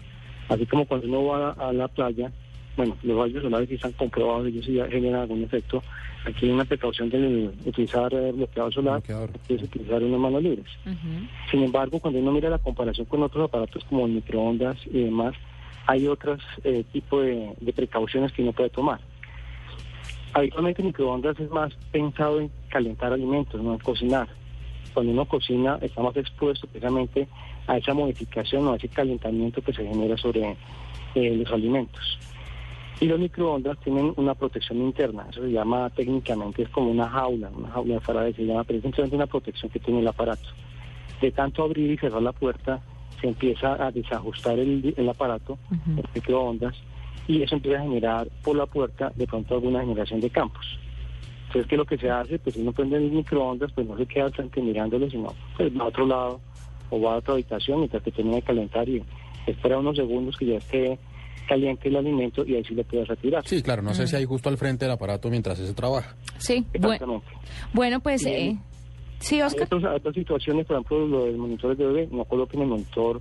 Así como cuando uno va a la playa, bueno, los rayos solares sí están comprobados, ellos sí generan algún efecto. Aquí hay una precaución de utilizar eh, bloqueador solar, que es utilizar unas manos libres. Sin embargo, cuando uno mira la comparación con otros aparatos como el microondas y demás, hay otros eh, tipos de, de precauciones que uno puede tomar. Habitualmente el microondas es más pensado en calentar alimentos, no en cocinar. Cuando uno cocina está más expuesto precisamente a esa modificación o a ese calentamiento que se genera sobre eh, los alimentos. Y los microondas tienen una protección interna, eso se llama técnicamente, es como una jaula, una jaula de Faraday, se llama, pero es simplemente una protección que tiene el aparato. De tanto abrir y cerrar la puerta, se empieza a desajustar el, el aparato, el microondas, y eso empieza a generar por la puerta de pronto alguna generación de campos. Entonces, ¿qué es lo que se hace? Pues si uno prende el microondas, pues no se queda al frente mirándolo, sino pues va a otro lado o va a otra habitación mientras que termina de calentar y espera unos segundos que ya esté caliente el alimento y ahí sí le puede retirar. Sí, claro, no sé Mm. si hay justo al frente del aparato mientras ese trabaja. Sí, bueno, Exactamente. bueno pues eh, sí, Hay Oscar. otros- otras situaciones, por ejemplo, lo de los monitores de bebé, no coloquen el monitor.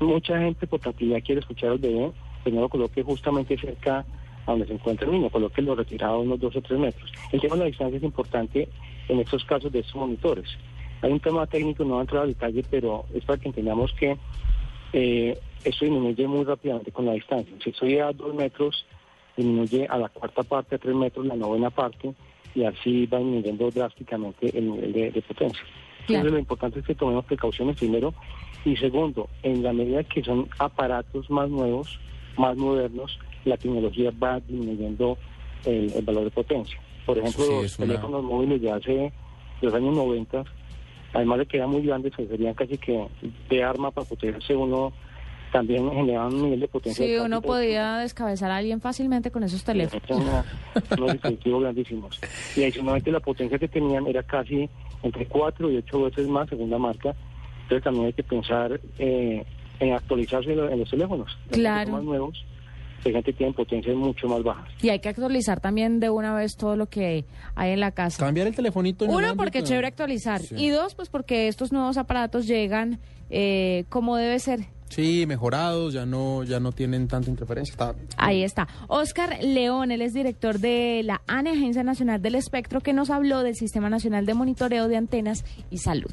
Mucha gente por tranquilidad quiere escuchar al bebé, pero no lo coloque justamente cerca a donde se encuentra el niño, colóquelo retirado a unos dos o tres metros. El tema de la distancia es importante en estos casos de estos monitores. Hay un tema técnico, no voy a entrar al detalle, pero es para que entendamos que eh, esto disminuye muy rápidamente con la distancia. Si estoy a dos metros, disminuye a la cuarta parte, a tres metros, la novena parte, y así va disminuyendo drásticamente el nivel de, de potencia. Entonces lo importante es que tomemos precauciones primero y segundo, en la medida que son aparatos más nuevos, más modernos, la tecnología va disminuyendo el, el valor de potencia. Por ejemplo, Sí, los una- teléfonos móviles de hace los años 90, además de que eran muy grandes, se serían casi que de arma para protegerse uno, también generaban un nivel de potencia. Sí, de uno podía descabezar a alguien fácilmente con esos teléfonos. son unos, unos dispositivos grandísimos. Y adicionalmente la potencia que tenían era casi entre 4 y 8 veces más según la marca. Entonces también hay que pensar eh, en actualizarse en lo- en los teléfonos. Los Claro. son más nuevos, gente tiene potencias mucho más bajas. Y hay que actualizar también de una vez todo lo que hay en la casa. Cambiar el telefonito. Uno, porque es chévere actualizar. Sí. Y dos, pues porque estos nuevos aparatos llegan eh, como debe ser. Sí, mejorados, ya no, ya no tienen tanta interferencia. Está, Ahí está. Oscar León, él es director de la ANE, Agencia Nacional del Espectro, que nos habló del Sistema Nacional de Monitoreo de Antenas y Salud.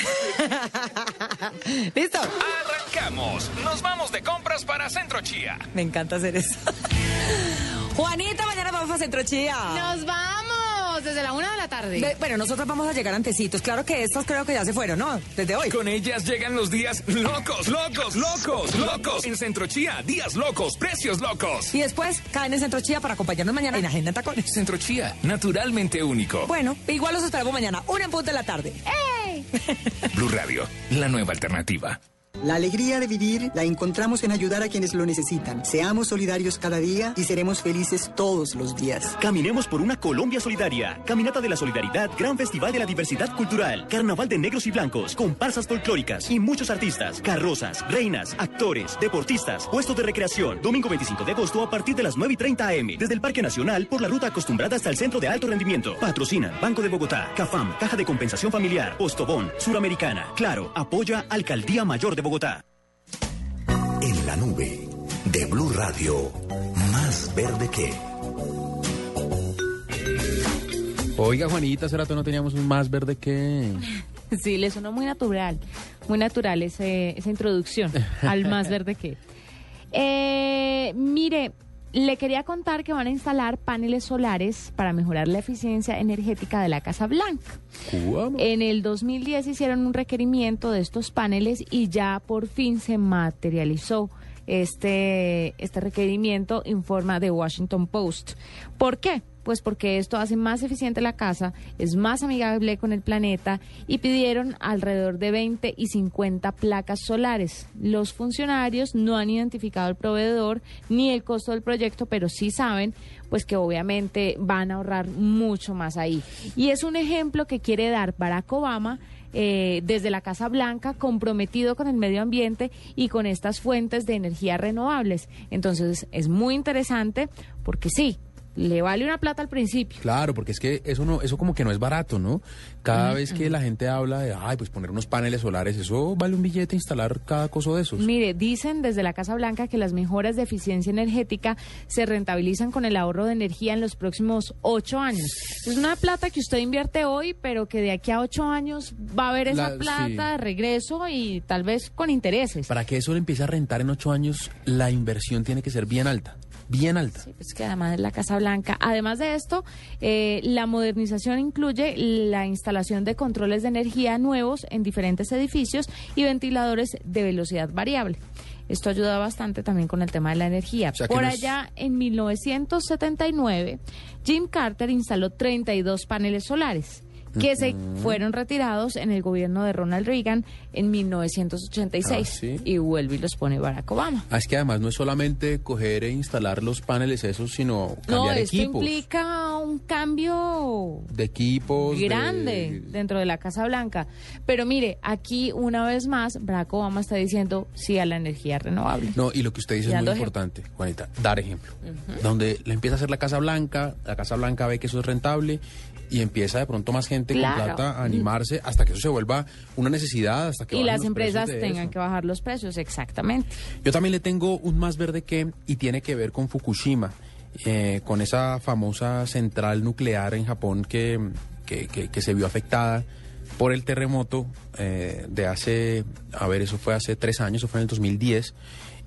¿Listo? Arrancamos. Nos vamos de compras para Centro Chía. Me encanta hacer eso. Juanita, mañana vamos a Centro Chía. Nos vamos desde la una de la tarde. Ve- bueno, nosotros vamos a llegar antecitos. Claro que estas creo que ya se fueron, ¿no? Desde hoy. Con ellas llegan los días locos, locos, locos, locos. En Centro Chía, días locos, precios locos. Y después caen en Centro Chía para acompañarnos mañana en Agenda en Tacones. Centro Chía, naturalmente único. Bueno, igual los esperamos mañana, una en punto de la tarde. Blue Radio, la nueva alternativa. La alegría de vivir la encontramos en ayudar a quienes lo necesitan. Seamos solidarios cada día y seremos felices todos los días. Caminemos por una Colombia solidaria. Caminata de la Solidaridad, Gran Festival de la Diversidad Cultural, Carnaval de Negros y Blancos, comparsas folclóricas y muchos artistas, carrozas, reinas, actores, deportistas, puestos de recreación. Domingo 25 de agosto a partir de las 9 y 30 am. Desde el Parque Nacional por la ruta acostumbrada hasta el Centro de Alto Rendimiento. Patrocinan Banco de Bogotá, CAFAM, Caja de Compensación Familiar, Postobón, Suramericana. Claro, apoya Alcaldía Mayor de Bogotá. En la nube de Blue Radio, más verde que. Oiga, Juanita, hace rato no teníamos un más verde que... Sí, le sonó muy natural, muy natural ese- esa introducción al más verde que. Eh, mire, le quería contar que van a instalar paneles solares para mejorar la eficiencia energética de la Casa Blanca. En el 2010 hicieron un requerimiento de estos paneles y ya por fin se materializó este, este requerimiento, informa The Washington Post. ¿Por qué? Pues porque esto hace más eficiente la casa, es más amigable con el planeta y pidieron alrededor de 20 y 50 placas solares. Los funcionarios no han identificado el proveedor ni el costo del proyecto, pero sí saben pues que obviamente van a ahorrar mucho más ahí. Y es un ejemplo que quiere dar Barack Obama eh, desde la Casa Blanca comprometido con el medio ambiente y con estas fuentes de energía renovables. Entonces es muy interesante porque sí, le vale una plata al principio. Claro, porque es que eso no, eso como que no es barato, ¿no? Cada Mm, vez que la gente habla de, ay, pues poner unos paneles solares, eso vale un billete instalar cada cosa de esos. Mire, dicen desde la Casa Blanca que las mejoras de eficiencia energética se rentabilizan con el ahorro de energía en los próximos ocho años. Es una plata que usted invierte hoy, pero que de aquí a ocho años va a haber esa La- plata sí. de regreso y tal vez con intereses. Para que eso le empiece a rentar en ocho años, la inversión tiene que ser bien alta, bien alta. Pues que además es la Casa Blanca. Además de esto, eh, la modernización incluye la instalación de controles de energía nuevos en diferentes edificios y ventiladores de velocidad variable. Esto ayuda bastante también con el tema de la energía. sea que Por no es- allá, en 1979, Jim Carter instaló 32 paneles solares que se fueron retirados en el gobierno de Ronald Reagan en 1986 Ah, ¿sí? y vuelve y los pone Barack Obama. Ah, es que además no es solamente coger e instalar los paneles esos, sino No, cambiar esto equipos. implica un cambio De equipos. de- grande dentro de la Casa Blanca. Pero mire, aquí una vez más Barack Obama está diciendo sí a la energía renovable. No, y lo que usted dice es muy importante, Juanita, dar ejemplo. Donde le empieza a hacer la Casa Blanca, la Casa Blanca ve que eso es rentable y empieza de pronto más gente Claro. con plata a animarse hasta que eso se vuelva una necesidad, hasta que Y las empresas tengan eso. que bajar los precios, exactamente. Yo también le tengo un más verde que, y tiene que ver con Fukushima, eh, con esa famosa central nuclear en Japón que, que, que- que se vio afectada por el terremoto eh, de hace, a ver, eso fue hace tres años, eso fue en el 2010,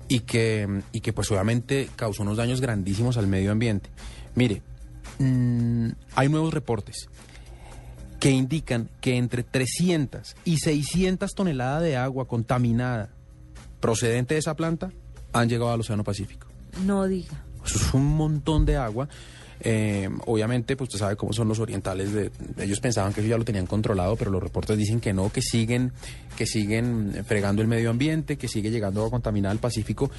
y que, y que pues obviamente causó unos daños grandísimos al medio ambiente. Mire, mm, hay nuevos reportes que indican que entre 300 y 600 toneladas de agua contaminada procedente de esa planta han llegado al Océano Pacífico. No diga. Eso es un montón de agua. Eh, obviamente, pues usted sabe cómo son los orientales. De, ellos pensaban que eso ya lo tenían controlado, pero los reportes dicen que no, que siguen, que siguen fregando el medio ambiente, que sigue llegando agua contaminada al Pacífico.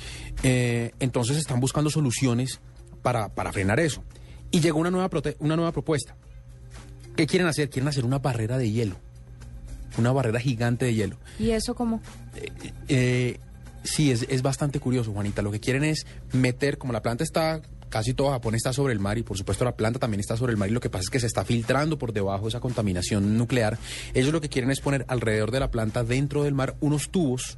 Eh, entonces están buscando soluciones para, para frenar eso. Y llegó una nueva, una nueva propuesta. ¿Qué quieren hacer? Quieren hacer una barrera de hielo. Una barrera gigante de hielo. ¿Y eso cómo? Eh, sí, es, es bastante curioso, Juanita. Lo que quieren es meter, como la planta está, casi todo Japón está sobre el mar y por supuesto la planta también está sobre el mar y lo que pasa es que se está filtrando por debajo esa contaminación nuclear. Ellos lo que quieren es poner alrededor de la planta, dentro del mar, unos tubos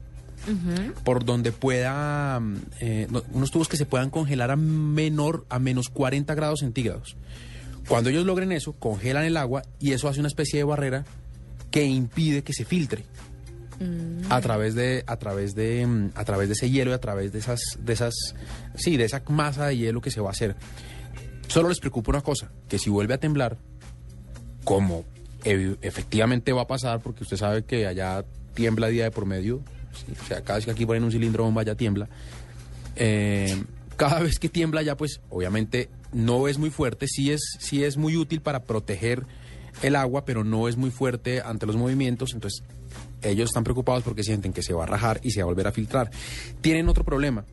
por donde pueda, mm, eh, no- unos tubos que se puedan congelar a menor, a menos 40 grados centígrados. Cuando ellos logren eso, congelan el agua y eso hace una especie de barrera que impide que se filtre. A través de a través de mm, a través de ese hielo y a través de esas de esas sí de esa masa de hielo que se va a hacer. Solo les preocupa una cosa que si vuelve a temblar como efectivamente va a pasar porque usted sabe que allá tiembla día de por medio o sea cada vez que aquí ponen un cilindro bomba ya tiembla. Eh, cada vez que tiembla ya pues obviamente no es muy fuerte sí es sí es muy útil para proteger el agua pero no es muy fuerte ante los movimientos. Entonces ellos están preocupados porque sienten que se va a rajar y se va a volver a filtrar. Tienen otro problema.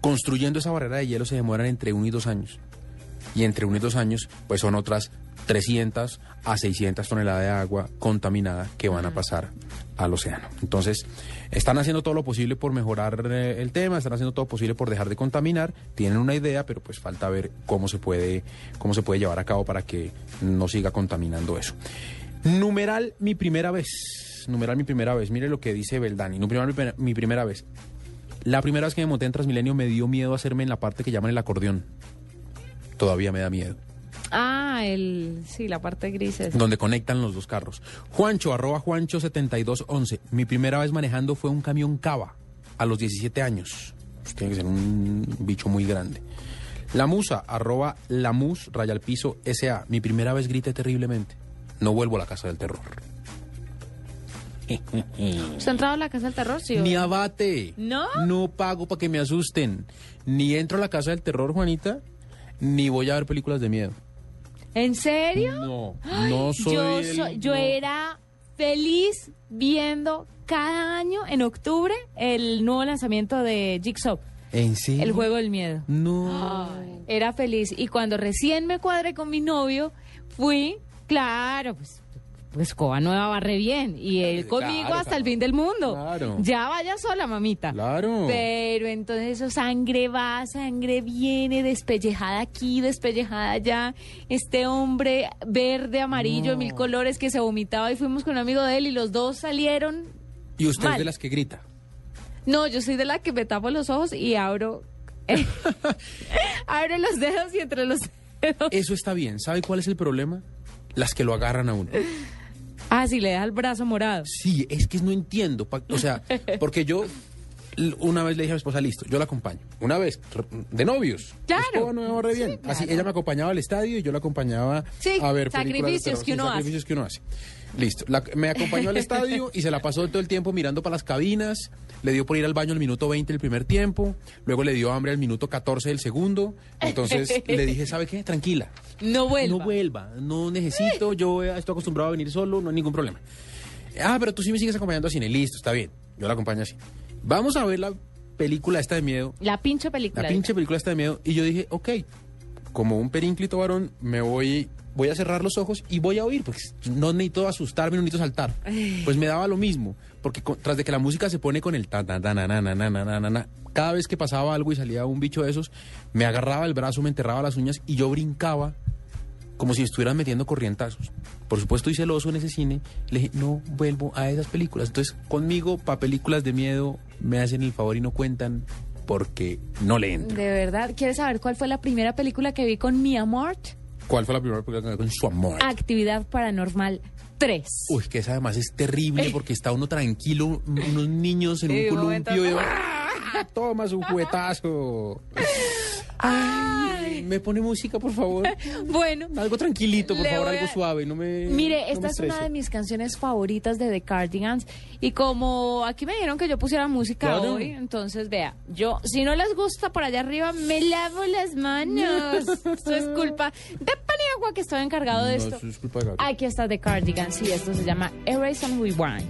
Construyendo esa barrera de hielo se demoran entre uno y dos años. Y entre uno y dos años pues son otras 300 a 600 toneladas de agua contaminada que van a pasar al océano. Entonces, están haciendo todo lo posible por mejorar eh, el tema, están haciendo todo lo posible por dejar de contaminar, tienen una idea, pero pues falta ver cómo se puede cómo se puede llevar a cabo para que no siga contaminando eso. Numeral mi primera vez. Numeral mi primera vez. Mire lo que dice Beldani. Numeral mi, primer- mi primera vez. La primera vez que me monté en Transmilenio me dio miedo hacerme en la parte que llaman el acordeón. Todavía me da miedo. Ah, el sí, la parte gris es. donde conectan los dos carros. Juancho, arroba Juancho7211. Mi primera vez manejando fue un camión Cava a los 17 años. Pues tiene que ser un bicho muy grande. La Musa, arroba Lamus, raya al piso, SA. Mi primera vez grité terriblemente. No vuelvo a la casa del terror. ¿Usted ha entrado a la casa del terror? Sí. Ni abate. ¿No? No pago para que me asusten. Ni entro a la casa del terror, Juanita, ni voy a ver películas de miedo. ¿En serio? No, no soy. Yo, el- yo no. era feliz viendo cada año en octubre el nuevo lanzamiento de Jigsaw, ¿En serio? el juego del miedo. No. Era feliz y cuando recién me cuadré con mi novio fui, claro, pues pues Coba Nueva barre bien y él conmigo claro, hasta el fin del mundo. Claro. Ya vaya sola, mamita. Claro. Pero entonces eso sangre va, sangre viene, despellejada aquí, despellejada allá. Este hombre verde, amarillo, mil colores que se vomitaba y fuimos con un amigo de él y los dos salieron. Y usted es de las que grita. No, yo soy de la que me tapo los ojos y abro, abro los dedos y entre los dedos. Eso está bien. ¿Sabe cuál es el problema? Las que lo agarran a uno. Ah, sí, le da el brazo morado. Sí, es que no entiendo. O sea, porque yo Una vez le dije a mi esposa, listo, yo la acompaño. Una vez, de novios. Claro. No, re bien. Así, ella me acompañaba al estadio y yo la acompañaba Sí, a ver películas de sacrificios terror. que uno hace. sacrificios que uno hace. Listo. La- me acompañó al estadio y se la pasó todo el tiempo mirando para las cabinas. Le dio por ir al baño al minuto 20 del primer tiempo. Luego le dio hambre al minuto 14 del segundo. Entonces le dije, ¿sabe qué? Tranquila. No vuelva. No vuelva. No necesito. Yo eh, estoy acostumbrado a venir solo. No hay ningún problema. Ah, pero tú sí me sigues acompañando a cine. Listo, está bien. Yo la acompaño así. Vamos a ver la película esta de miedo. La pinche película. La pinche película esta de miedo. Y yo dije, ok, como un perínclito varón, me voy, voy a cerrar los ojos y voy a oír, porque no necesito asustarme, no necesito saltar. Pues me daba lo mismo, porque con- tras de que la música se pone con el ta ta ta na na na na na na na, na, cada vez que pasaba algo y salía un bicho de esos, me agarraba el brazo, me enterraba las uñas y yo brincaba como si estuvieran metiendo corrientazos. Por supuesto, hice celoso en ese cine. Le dije, no vuelvo a esas películas. Entonces, conmigo, para películas de miedo, me hacen el favor y no cuentan porque no le entro. De verdad, ¿quieres saber cuál fue la primera película que vi con mi amor? ¿Cuál fue la primera película que vi con su amor? Actividad Paranormal 3. Uy, que esa además es terrible porque está uno tranquilo, unos niños en un de momento- columpio y ¡ah! toma su juguetazo. Ay, me pone música, por favor. Bueno, algo tranquilito, por favor, algo suave, no me Mire, no me esta es una de mis canciones favoritas de The Cardigans y como aquí me dijeron que yo pusiera música Claro. hoy, entonces vea, yo si no les gusta por allá arriba me lavo las manos. Esto es culpa de Paniagua que estaba encargado de No, esto. eso es culpa de. Aquí está The Cardigans y esto se llama Erase and Rewind.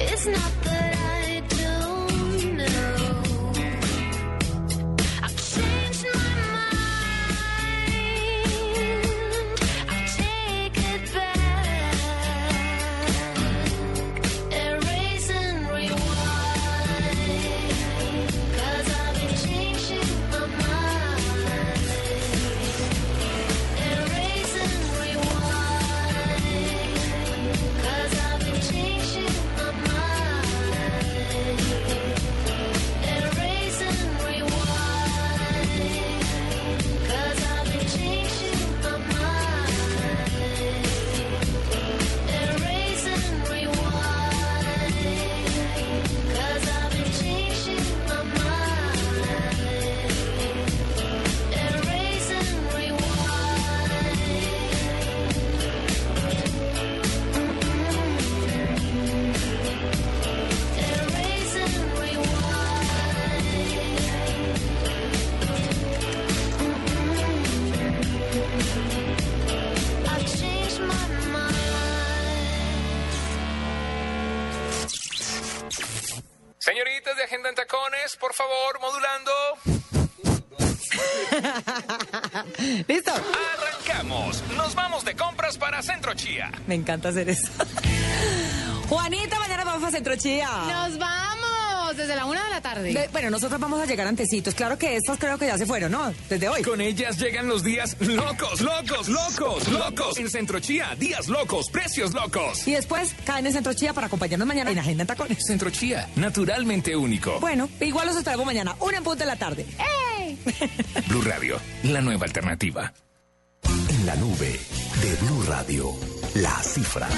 It's not Me encanta hacer eso. Juanita, mañana vamos a Centro Chía. Nos vamos desde la una de la tarde. De- bueno, nosotros vamos a llegar antecitos. Claro que estas creo que ya se fueron, ¿no? Desde hoy. Con ellas llegan los días locos, locos, locos, locos. En Centro Chía, días locos, precios locos. Y después caen en Centro Chía para acompañarnos mañana en Agenda en Tacones. Centro Chía, naturalmente único. Bueno, igual los esperamos mañana, una en punto de la tarde. Blue Radio, la nueva alternativa. En la nube de Blue Radio, la cifra.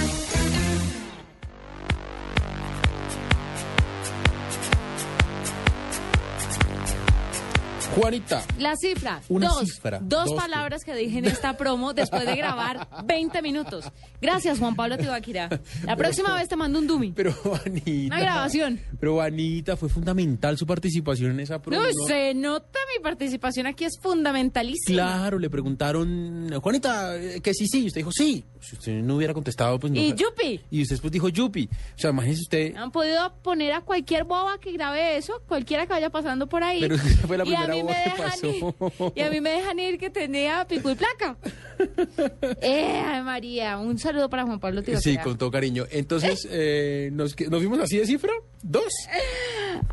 Juanita, La cifra, Una dos. cifra, dos dos. palabras que dije en esta promo después de grabar 20 minutos. Gracias, Juan Pablo Tibaquira. La próxima vez te mando un dummy. pero Juanita. Una grabación. Pero Juanita, fue fundamental su participación en esa promo. No, ¿no? se nota mi participación aquí es fundamentalísima. Claro, le preguntaron, Juanita, eh, que sí, sí. Y usted dijo, sí. Si usted no hubiera contestado, pues no. Y Yupi. Y usted después dijo, Yupi. O sea, imagínese usted. Han podido poner a cualquier boba que grabe eso, cualquiera que vaya pasando por ahí. Pero esa fue la primera mí me dejan ir- y a mí me dejan ir que tenía pico y placa. eh, María, un saludo para Juan Pablo Sí, Tibaquira. con todo cariño. Entonces, eh, ¿nos, ¿nos vimos así de cifra? ¿Dos?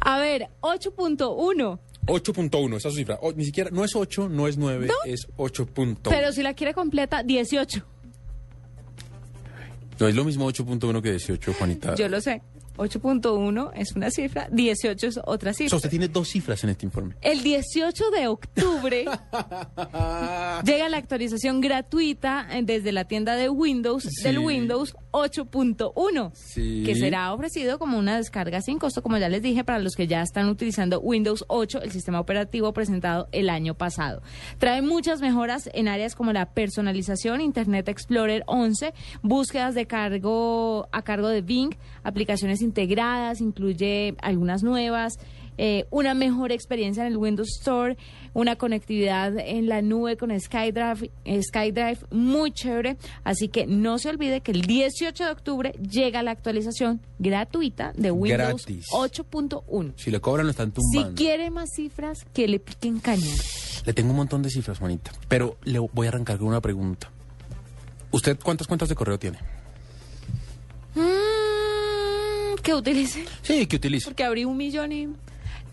A ver, 8.1. 8.1, esa es su cifra. O- ni siquiera, no es 8, no es 9, ¿No? es 8.1. Pero si la quiere completa, 18. No es lo mismo 8.1 que 18, Juanita. Yo lo sé. 8.1 es una cifra, 18 es otra O sea, cifra. usted tiene dos cifras en este informe. El 18 de octubre llega la actualización gratuita eh, desde la tienda de Windows Sí. del Windows 8.1, Sí. que será ofrecido como una descarga sin costo, como ya les dije, para los que ya están utilizando Windows 8, el sistema operativo presentado el año pasado. Trae muchas mejoras en áreas como la personalización, Internet Explorer 11, búsquedas de cargo a cargo de Bing, aplicaciones integradas, incluye algunas nuevas, eh, una mejor experiencia en el Windows Store, una conectividad en la nube con SkyDrive, SkyDrive muy chévere. Así que no se olvide que el 18 de octubre llega la actualización gratuita de Windows Gratis. 8.1. Si le cobran, lo están Si tumbando. quiere más cifras, que le piquen caña. Le tengo un montón de cifras, Juanita. Pero le voy a arrancar con una pregunta. ¿Usted cuántas cuentas de correo tiene? Mm, ¿Qué utilice? Sí, que utiliza. Porque abrí un millón y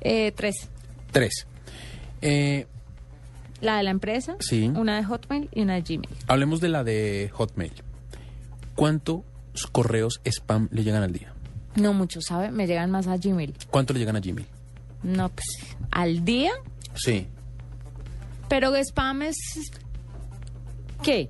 eh, tres. Tres. Eh, La de la empresa, Sí. una de Hotmail y una de Gmail. hablemos de la de Hotmail. ¿Cuántos correos spam le llegan al día? No mucho, ¿sabe? Me llegan más a Gmail. ¿Cuánto le llegan a Gmail? No, pues, al día. Sí. Pero spam es... ¿Qué?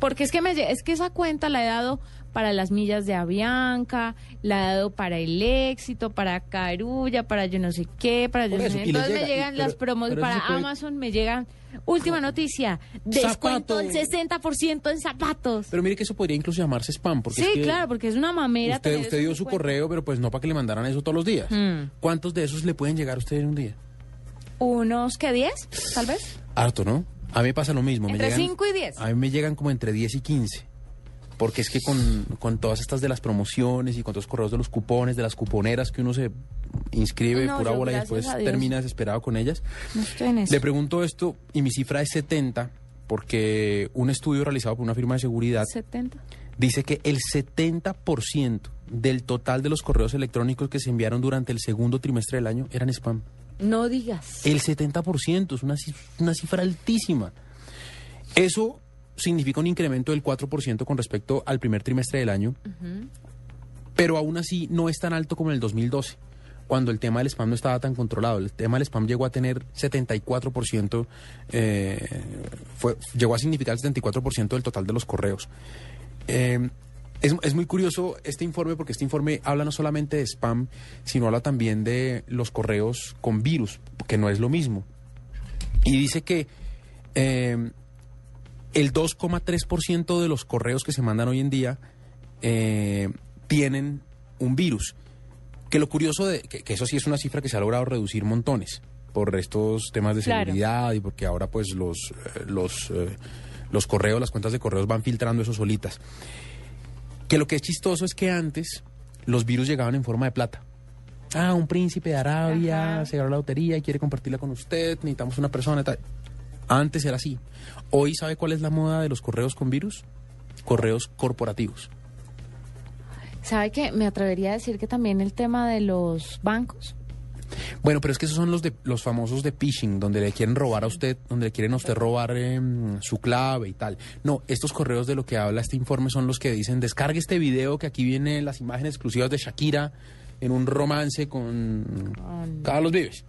Porque es que, me, es que esa cuenta la he dado para las millas de Avianca, la he dado para el éxito, para Carulla, para yo no sé qué, para yo no sé Entonces llega, me y- llegan pero- las promos pero para puede- Amazon, me llegan... Última noticia, descuento Zapato. el 60% en zapatos. Pero mire que eso podría incluso llamarse spam. Porque Sí, es que claro, porque es una mamera. Usted, usted dio su cuenta. correo, pero pues no para que le mandaran eso todos los días. Mm. ¿Cuántos de esos le pueden llegar a usted en un día? Unos, ¿qué? ¿10? Tal vez. Harto, ¿no? A mí me pasa lo mismo. Entre me llegan, 5 y 10. A mí me llegan como entre 10 y 15. Porque es que con, con todas estas de las promociones y con todos los correos de los cupones, de las cuponeras que uno se inscribe No, pura bola y después termina desesperado con ellas. No estoy en eso. Le pregunto esto y mi cifra es 70 porque un estudio realizado por una firma de seguridad 70. dice que el 70% del total de los correos electrónicos que se enviaron durante el segundo trimestre del año eran spam. No digas. El 70% es una, una cifra altísima. Eso significa un incremento del 4% con respecto al primer trimestre del año, pero aún así no es tan alto como en el 2012, cuando el tema del spam no estaba tan controlado. El tema del spam llegó a tener 74%, eh, llegó a significar el 74% del total de los correos. Eh, es, es muy curioso este informe porque este informe habla no solamente de spam, sino habla también de los correos con virus, que no es lo mismo. Y dice que eh, el 2,3% de los correos que se mandan hoy en día eh, tienen un virus. Que lo curioso de que, que eso sí es una cifra que se ha logrado reducir montones por estos temas de Claro. seguridad y porque ahora pues los eh, los eh, los correos, las cuentas de correos van filtrando eso solitas. Que lo que es chistoso es que antes los virus llegaban en forma de plata. Ah, un príncipe de Arabia se ganó la lotería y quiere compartirla con usted, necesitamos una persona tal. Antes era así. Hoy, ¿sabe cuál es la moda de los correos con virus? Correos corporativos. ¿Sabe que Me atrevería a decir que también el tema de los bancos. Bueno, pero es que esos son los de los famosos de phishing, donde le quieren robar a usted, donde le quieren a usted robar em, su clave y tal. No, estos correos de lo que habla este informe son los que dicen descargue este video que aquí vienen las imágenes exclusivas de Shakira en un romance con Carlos Vives.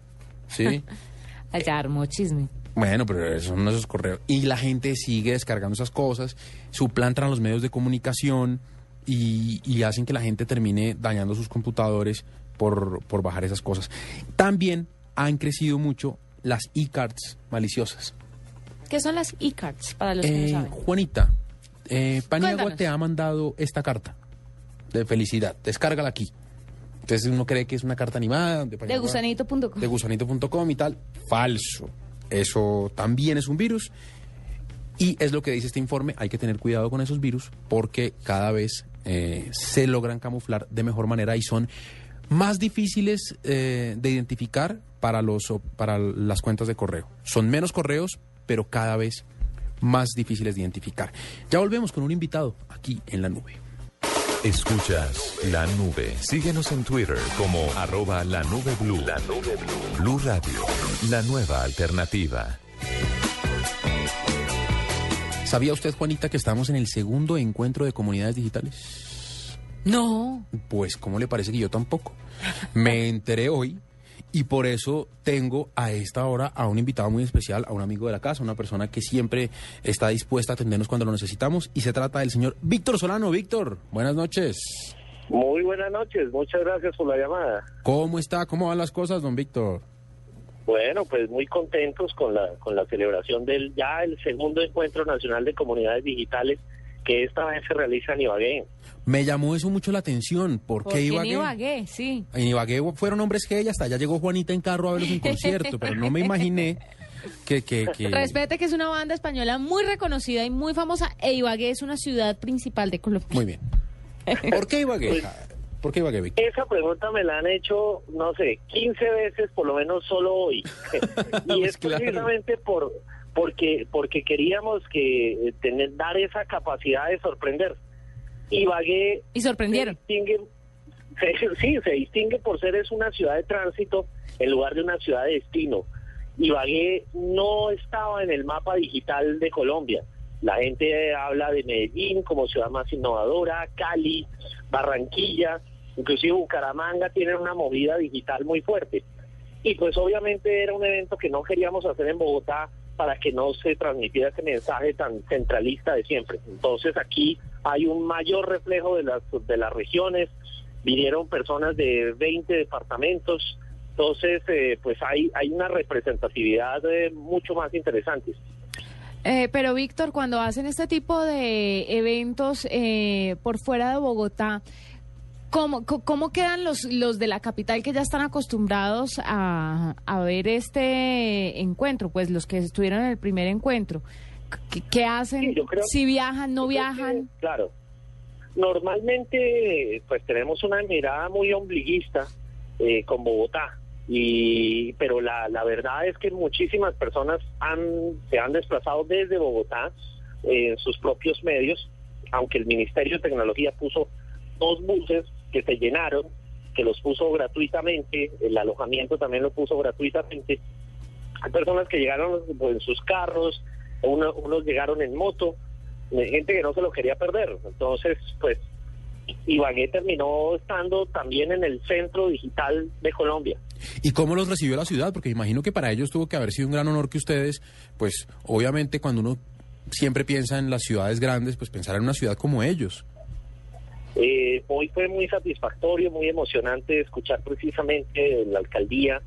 Sí. Allá armó chisme. Bueno, pero son esos correos. Y la gente sigue descargando esas cosas, suplantan los medios de comunicación y, y hacen que la gente termine dañando sus computadores por, por bajar esas cosas. También han crecido mucho las e-cards maliciosas. ¿Qué son las e-cards para los que Eh, no saben? Juanita, eh, Paniagua Cuéntanos. te ha mandado esta carta de felicidad. Descárgala aquí. Entonces uno cree que es una carta animada de, De gusanito.com. de gusanito.com y tal. Falso. Eso también es un virus. Y es lo que dice este informe, hay que tener cuidado con esos virus porque cada vez eh, se logran camuflar de mejor manera y son más difíciles eh, de identificar para, los, para las cuentas de correo. Son menos correos, pero cada vez más difíciles de identificar. Ya volvemos con un invitado aquí en la nube. Escuchas la nube. Síguenos en Twitter como arroba la nube blue. La nube blue. Blue Radio, la nueva alternativa. ¿Sabía usted, Juanita, que estamos en el segundo encuentro de comunidades digitales? No. Pues, ¿cómo le parece que yo tampoco? Me enteré hoy y por eso tengo a esta hora a un invitado muy especial, a un amigo de la casa, una persona que siempre está dispuesta a atendernos cuando lo necesitamos y se trata del señor Víctor Solano. Víctor, buenas noches. Muy buenas noches, muchas gracias por la llamada. ¿Cómo está? ¿Cómo van las cosas, don Víctor? Bueno, pues muy contentos con la con la celebración del ya el segundo encuentro nacional de comunidades digitales que esta vez se realiza en Ibagué. Me llamó eso mucho la atención. ¿Por qué Porque en Ibagué? Ibagué, sí. En Ibagué fueron hombres G y hasta allá llegó Juanita en carro a verlos en concierto, pero no me imaginé que... que, que... Respete que es una banda española muy reconocida y muy famosa e Ibagué es una ciudad principal de Colombia. Muy bien. ¿Por qué Ibagué? ¿Por qué Ibagué? Esa pregunta me la han hecho, no sé, 15 veces por lo menos solo hoy. y es claro. precisamente por porque porque queríamos que eh, tener dar esa capacidad de sorprender. Ibagué Y sorprendieron. se distingue, se- sí, se distingue por ser es una ciudad de tránsito en lugar de una ciudad de destino. Ibagué no estaba en el mapa digital de Colombia. La gente habla de Medellín como ciudad más innovadora, Cali, Barranquilla, inclusive Bucaramanga tienen una movida digital muy fuerte. Y pues obviamente era un evento que no queríamos hacer en Bogotá para que no se transmitiera ese mensaje tan centralista de siempre. Entonces aquí hay un mayor reflejo de las, de las regiones, vinieron personas de 20 departamentos, entonces eh, pues hay, hay una representatividad eh, mucho más interesante. Eh, pero Víctor, cuando hacen este tipo de eventos eh, por fuera de Bogotá, ¿cómo, cómo quedan los, los de la capital que ya están acostumbrados a, a ver este encuentro? Pues los que estuvieron en el primer encuentro. ¿Qué, qué hacen? creo- si viajan, no viajan. que, claro. Normalmente, pues tenemos una mirada muy ombliguista eh, con Bogotá. Y, pero la, la verdad es que muchísimas personas han, se han desplazado desde Bogotá eh, en sus propios medios, aunque el Ministerio de Tecnología puso dos buses que se llenaron, que los puso gratuitamente, el alojamiento también lo puso gratuitamente. Hay personas que llegaron pues, en sus carros, uno- unos llegaron en moto, gente que no se lo quería perder. Entonces, pues, Ibagué terminó estando también en el centro digital de Colombia. ¿Y cómo los recibió la ciudad? Porque imagino que para ellos tuvo que haber sido un gran honor que ustedes, pues obviamente cuando uno siempre piensa en las ciudades grandes, pues pensar en una ciudad como ellos. Eh, hoy fue muy satisfactorio, muy emocionante escuchar precisamente de la alcaldía.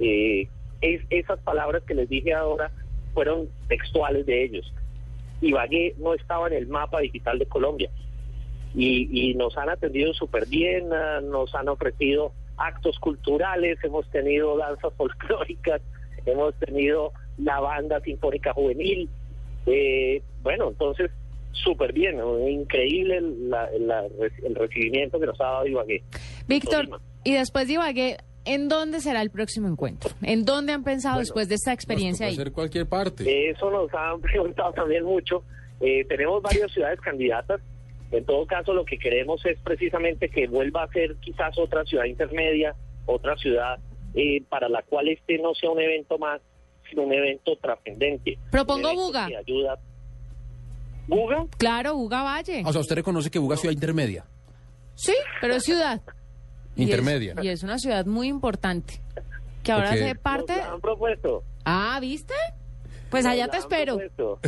eh, es- esas palabras que les dije ahora fueron textuales de ellos. Ibagué no estaba en el mapa digital de Colombia y, y nos han atendido súper bien, ah, nos han ofrecido actos culturales, hemos tenido danzas folclóricas, hemos tenido la banda sinfónica juvenil. Eh, bueno, entonces súper bien, ¿no? increíble la- la- el recibimiento que nos ha dado Ibagué. Víctor, Y después de Ibagué, ¿en dónde será el próximo encuentro? ¿En dónde han pensado después de esta experiencia ahí? ser cualquier parte. Eso nos han preguntado también mucho. Eh, tenemos varias ciudades candidatas. En todo caso, lo que queremos es precisamente que vuelva a ser quizás otra ciudad intermedia, otra ciudad eh, para la cual este no sea un evento más, sino un evento trascendente. Propongo Buga. que ayuda. ¿Buga? Claro, Buga Valle. O sea, usted reconoce que Buga es ciudad intermedia. Sí, pero es ciudad. Y es- Intermedia. Y es, una ciudad muy importante. Que ahora Ok. hace parte. Nos la han propuesto. Ah, ¿viste? Pues allá te espero.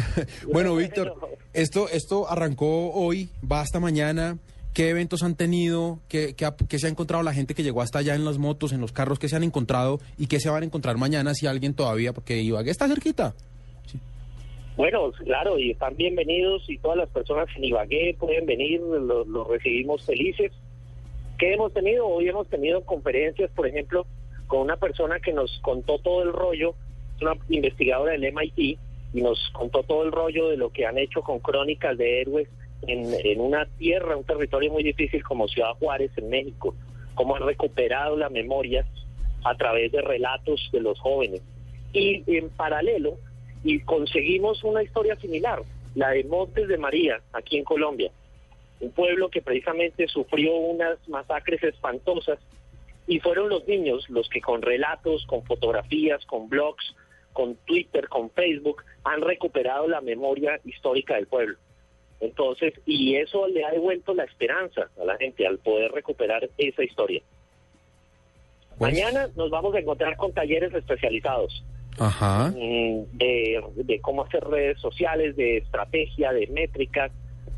Bueno, Víctor, esto, esto arrancó hoy, va hasta mañana. ¿Qué eventos han tenido? ¿Qué, qué ha- qué se ha encontrado la gente que llegó hasta allá en las motos, en los carros? ¿Qué se han encontrado y qué se van a encontrar mañana si alguien todavía? Porque Ibagué está cerquita. Bueno, claro, y están bienvenidos y todas las personas en Ibagué pueden venir, los los recibimos felices. ¿Qué hemos tenido? Hoy hemos tenido conferencias, por ejemplo, con una persona que nos contó todo el rollo, una investigadora del MIT, y nos contó todo el rollo de lo que han hecho con crónicas de héroes en, en una tierra, un territorio muy difícil como Ciudad Juárez en México, cómo han recuperado la memoria a través de relatos de los jóvenes. Y en paralelo, y conseguimos una historia similar, la de Montes de María, aquí en Colombia, un pueblo que precisamente sufrió unas masacres espantosas y fueron los niños los que con relatos, con fotografías, con blogs, con Twitter, con Facebook, han recuperado la memoria histórica del pueblo. Entonces, y eso le ha devuelto la esperanza a la gente al poder recuperar esa historia. Mañana nos vamos a encontrar con talleres especializados Ajá. mm, de, de cómo hacer redes sociales, de estrategia, de métricas.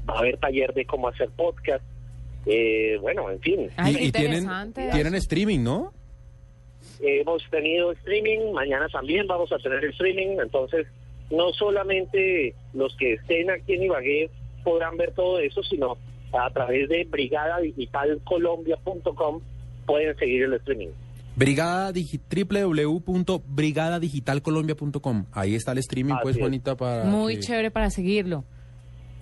Va a haber taller de cómo hacer podcast. Eh, bueno, en fin. Ay, qué y tienen, interesante. tienen streaming, ¿no? Hemos tenido streaming, mañana también vamos a tener streaming, entonces no solamente los que estén aquí en Ibagué podrán ver todo eso, sino a través de brigadadigitalcolombia.com pueden seguir el streaming. Brigada digi- www.brigadadigitalcolombia.com. Ahí está el streaming, pues, Así. Juanita, para. Muy que- chévere para seguirlo.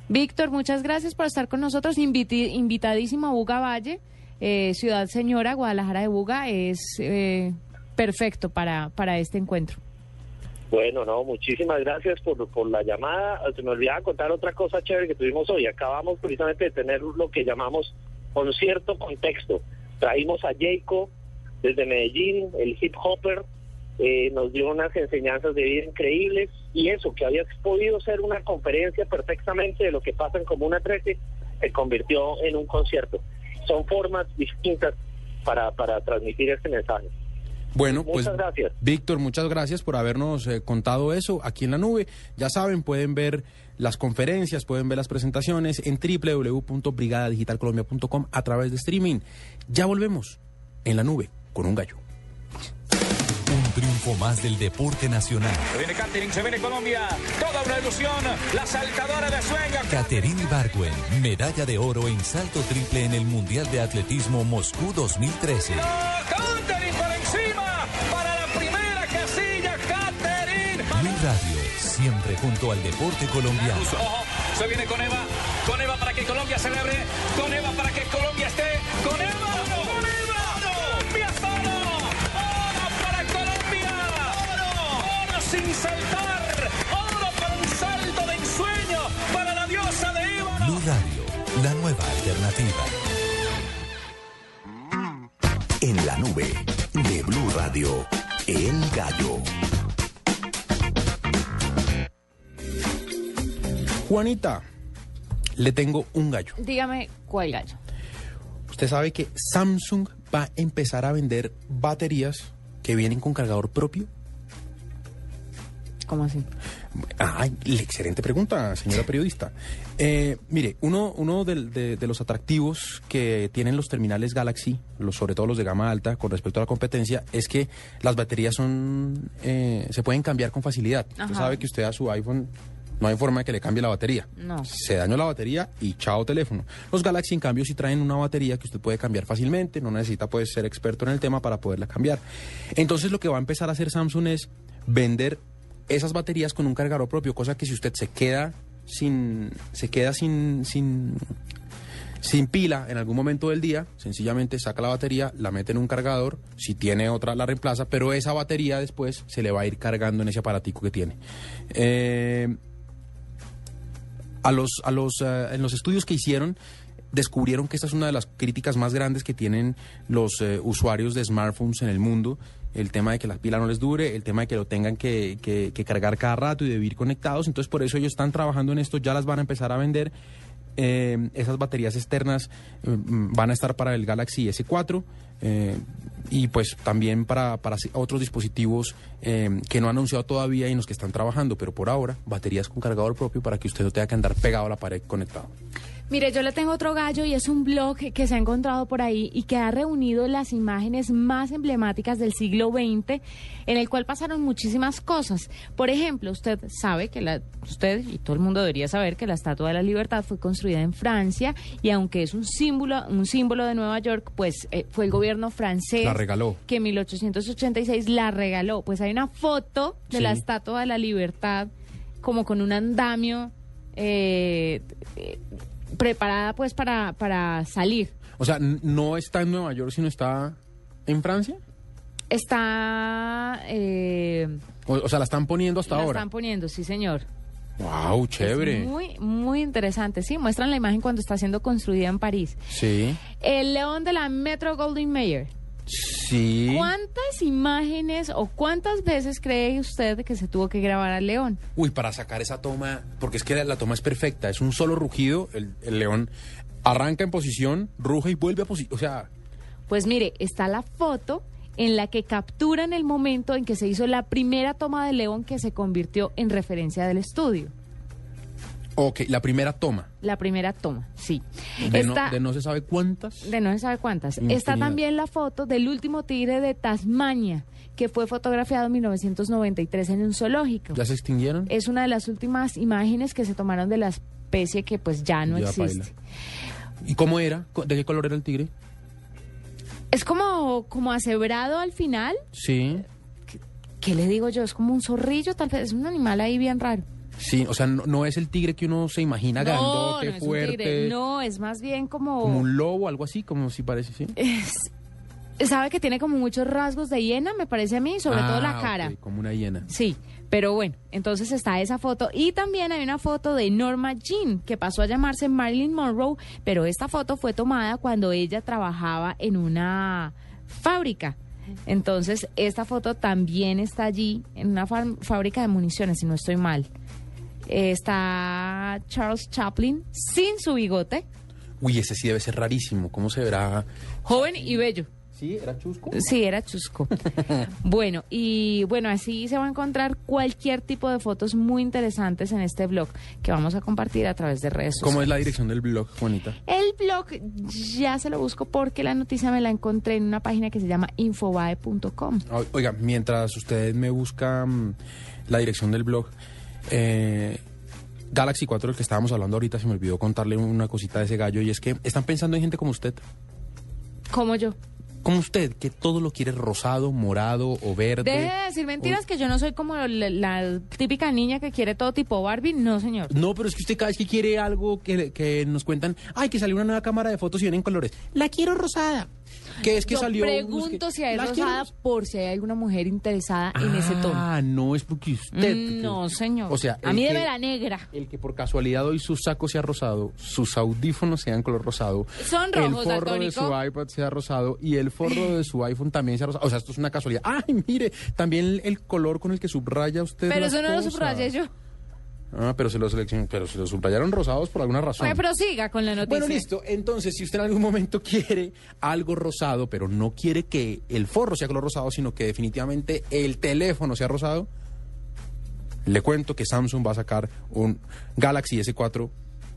Víctor, muchas gracias por estar con nosotros. Inviti- invitadísimo a Buga Valle, eh, Ciudad Señora, Guadalajara de Buga. Es eh, perfecto para, para este encuentro. Bueno, no, muchísimas gracias por, por la llamada. Se me olvidaba contar otra cosa chévere que tuvimos hoy. Acabamos precisamente de tener lo que llamamos concierto contexto. Traímos a Jayco desde Medellín, el hip hopper, eh, nos dio unas enseñanzas de vida increíbles y eso, que había podido ser una conferencia perfectamente de lo que pasa en Comuna 13, se convirtió en un concierto. Son formas distintas para, para transmitir este mensaje. Bueno, pues Muchas gracias. Víctor, muchas gracias por habernos eh, contado eso aquí en la nube. Ya saben, pueden ver las conferencias, pueden ver las presentaciones en www.brigadadigitalcolombia.com a través de streaming. Ya volvemos en la nube con un gallo. Un triunfo más del deporte nacional. Se viene Catering, se viene Colombia. Toda una ilusión. La saltadora de sueño. Caterine Ibargüen, medalla de oro en salto triple en el Mundial de Atletismo Moscú 2013. Catering por encima. Para la primera casilla, Catering. Blue Radio, siempre junto al deporte colombiano. Ojo, se viene con Eva. Con Eva para que Colombia celebre. Con Eva para que Colombia esté. Con Eva. Alternativa. En la nube de Blue Radio, El Gallo. Juanita, le tengo un gallo. Dígame cuál gallo. Usted sabe que Samsung va a empezar a vender baterías que vienen con cargador propio. ¿Cómo así? Ay, excelente pregunta, señora periodista. Eh, mire, uno, uno de, de los atractivos que tienen los terminales Galaxy, los, sobre todo los de gama alta, con respecto a la competencia, es que las baterías son eh, se pueden cambiar con facilidad. Usted sabe que usted a su iPhone no hay forma de que le cambie la batería. No. Se dañó la batería y chao teléfono. Los Galaxy, en cambio, sí traen una batería que usted puede cambiar fácilmente, no necesita pues ser experto en el tema para poderla cambiar. Entonces lo que va a empezar a hacer Samsung es vender esas baterías con un cargador propio, cosa que si usted se queda sin se queda sin sin sin pila en algún momento del día, sencillamente saca la batería, la mete en un cargador, si tiene otra la reemplaza, pero esa batería después se le va a ir cargando en ese aparatico que tiene. Eh, a los, a los, eh, en los estudios que hicieron, descubrieron que esta es una de las críticas más grandes que tienen los eh, usuarios de smartphones en el mundo. El tema de que la pila no les dure, el tema de que lo tengan que, que- que cargar cada rato y de vivir conectados. Entonces, por eso ellos están trabajando en esto, ya las van a empezar a vender. Eh, esas baterías externas mm, van a estar para el Galaxy S4 eh, y pues también para, para otros dispositivos eh, que no han anunciado todavía y en los que están trabajando, pero por ahora baterías con cargador propio para que usted no tenga que andar pegado a la pared conectado. Mire, yo le tengo otro gallo y es un blog que se ha encontrado por ahí y que ha reunido las imágenes más emblemáticas del siglo XX, en el cual pasaron muchísimas cosas. Por ejemplo, usted sabe que la, usted y todo el mundo debería saber que la Estatua de la Libertad fue construida en Francia y aunque es un símbolo, un símbolo de Nueva York, pues eh, fue el gobierno francés La regaló. que en 1886 la regaló. Pues hay una foto de Sí. la Estatua de la Libertad como con un andamio eh, eh, preparada pues para, para salir. O sea, no está en Nueva York, sino está en Francia. Está... Eh, O, o sea, la están poniendo hasta la ahora. están poniendo, sí señor. Wow, chévere. Es muy, muy interesante. Sí, muestran la imagen cuando está siendo construida en París. Sí, El león de la Metro Goldwyn Mayer. Sí. ¿Cuántas imágenes o cuántas veces cree usted que se tuvo que grabar al león? Uy, para sacar esa toma, porque es que la, la toma es perfecta, es un solo rugido, el, el león arranca en posición, ruge y vuelve a posición, o sea, Pues mire, está la foto en la que capturan el momento en que se hizo la primera toma de león que se convirtió en referencia del estudio. Ok, la primera toma, La primera toma, sí. de, no, de no se sabe cuántas. de no se sabe cuántas. Infinidad. Está también la foto del último tigre de Tasmania, que fue fotografiado en 1993 en un zoológico. ¿Ya se extinguieron? Es una de las últimas imágenes que se tomaron de la especie que pues ya no Ya existe. ¿Y cómo era? ¿De qué color era el tigre? Es como, como asebrado al final. Sí, ¿Qué le digo yo? Es como un zorrillo, tal vez. Es un animal ahí bien raro. Sí, o sea, no, no es el tigre que uno se imagina no, grandote, no es un tigre. No, es más bien como... como un lobo, algo así, como si parece, sí. es- sabe que tiene como muchos rasgos de hiena, me parece a mí, sobre todo la Ah, cara. como una hiena. Sí, pero bueno, entonces está esa foto y también hay una foto de Norma Jean que pasó a llamarse Marilyn Monroe, pero esta foto fue tomada cuando ella trabajaba en una fábrica. Entonces, esta foto también está allí en una fábrica de municiones, si no estoy mal. Eh, Está Charles Chaplin sin su bigote, Uy, ese sí debe ser rarísimo, ¿cómo se verá? joven y bello. Sí, era chusco. Sí, era chusco. bueno, y bueno, así se va a encontrar cualquier tipo de fotos muy interesantes en este blog que vamos a compartir a través de redes sociales. ¿Cómo es la dirección del blog, Juanita? El blog ya se lo busco porque la noticia me la encontré en una página que se llama infobae.com. Oiga, mientras usted me busca mm, la dirección del blog, eh, Galaxy 4, del que estábamos hablando ahorita, se me olvidó contarle una cosita de ese gallo, y es que están pensando en gente como usted. Como yo. Como usted, que todo lo quiere rosado, morado o verde. Deje de decir mentiras que yo no soy como la, la típica niña que quiere todo tipo Barbie. No, señor. No, pero es que usted cada vez que quiere algo que, que nos cuentan, ay, que salió una nueva cámara de fotos y vienen colores. La quiero rosada. Que es que yo salió. pregunto busque- si hay ¿La quiero rosada por si hay alguna mujer interesada en ese tono. Ah, no, es porque usted. Mm, no, señor. O sea, a el mí debe la negra. El que por casualidad hoy su saco sea rosado, sus audífonos sean color rosado, Son el rojos, forro de su iPad sea rosado y el forro de su iPhone también sea rosado. O sea, esto es una casualidad. Ay, mire, también el, el color con el que subraya usted. Pero las eso no lo subrayé yo. Ah, pero se lo seleccionó, pero se lo subrayaron rosados por alguna razón. Bueno, prosiga con la noticia. Bueno, listo. Entonces, si usted en algún momento quiere algo rosado, pero no quiere que el forro sea color rosado, sino que definitivamente el teléfono sea rosado, le cuento que Samsung va a sacar un Galaxy S4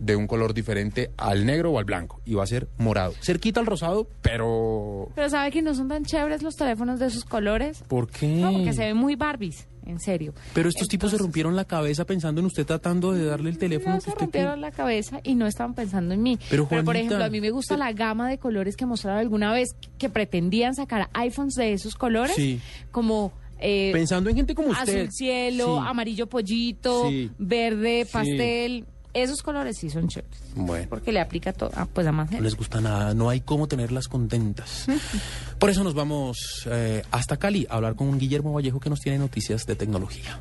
de un color diferente al negro o al blanco y va a ser morado. Cerquita al rosado, pero Pero ¿sabe que no son tan chéveres los teléfonos de esos colores? ¿por qué? No, porque se ven muy Barbies, en serio. Pero estos tipos se rompieron la cabeza pensando en usted tratando de darle el teléfono No que se rompieron la cabeza y no estaban pensando en mí. Pero, por Juanita, ejemplo, a mí me gusta la gama de colores que mostraron alguna vez que pretendían sacar iPhones de esos colores, Sí. como eh, Pensando en gente como usted. azul cielo, Sí. amarillo pollito, Sí. verde pastel. Esos colores sí son chéveres. Bueno. Porque le aplica to- a, pues a más No gente. les gusta nada, no hay cómo tenerlas contentas. Por eso nos vamos eh, hasta Cali a hablar con Guillermo Vallejo que nos tiene noticias de tecnología.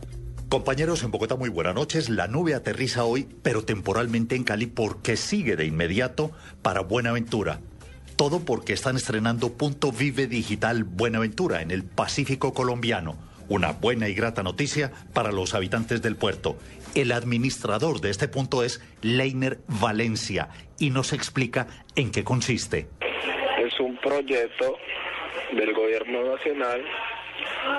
Compañeros en Bogotá, muy buenas noches. La nube aterriza hoy, pero temporalmente en Cali porque sigue de inmediato para Buenaventura. Todo porque están estrenando Punto Vive Digital Buenaventura en el Pacífico colombiano. Una buena y grata noticia para los habitantes del puerto. El administrador de este punto es Leiner Valencia y nos explica en qué consiste. es un proyecto del gobierno nacional,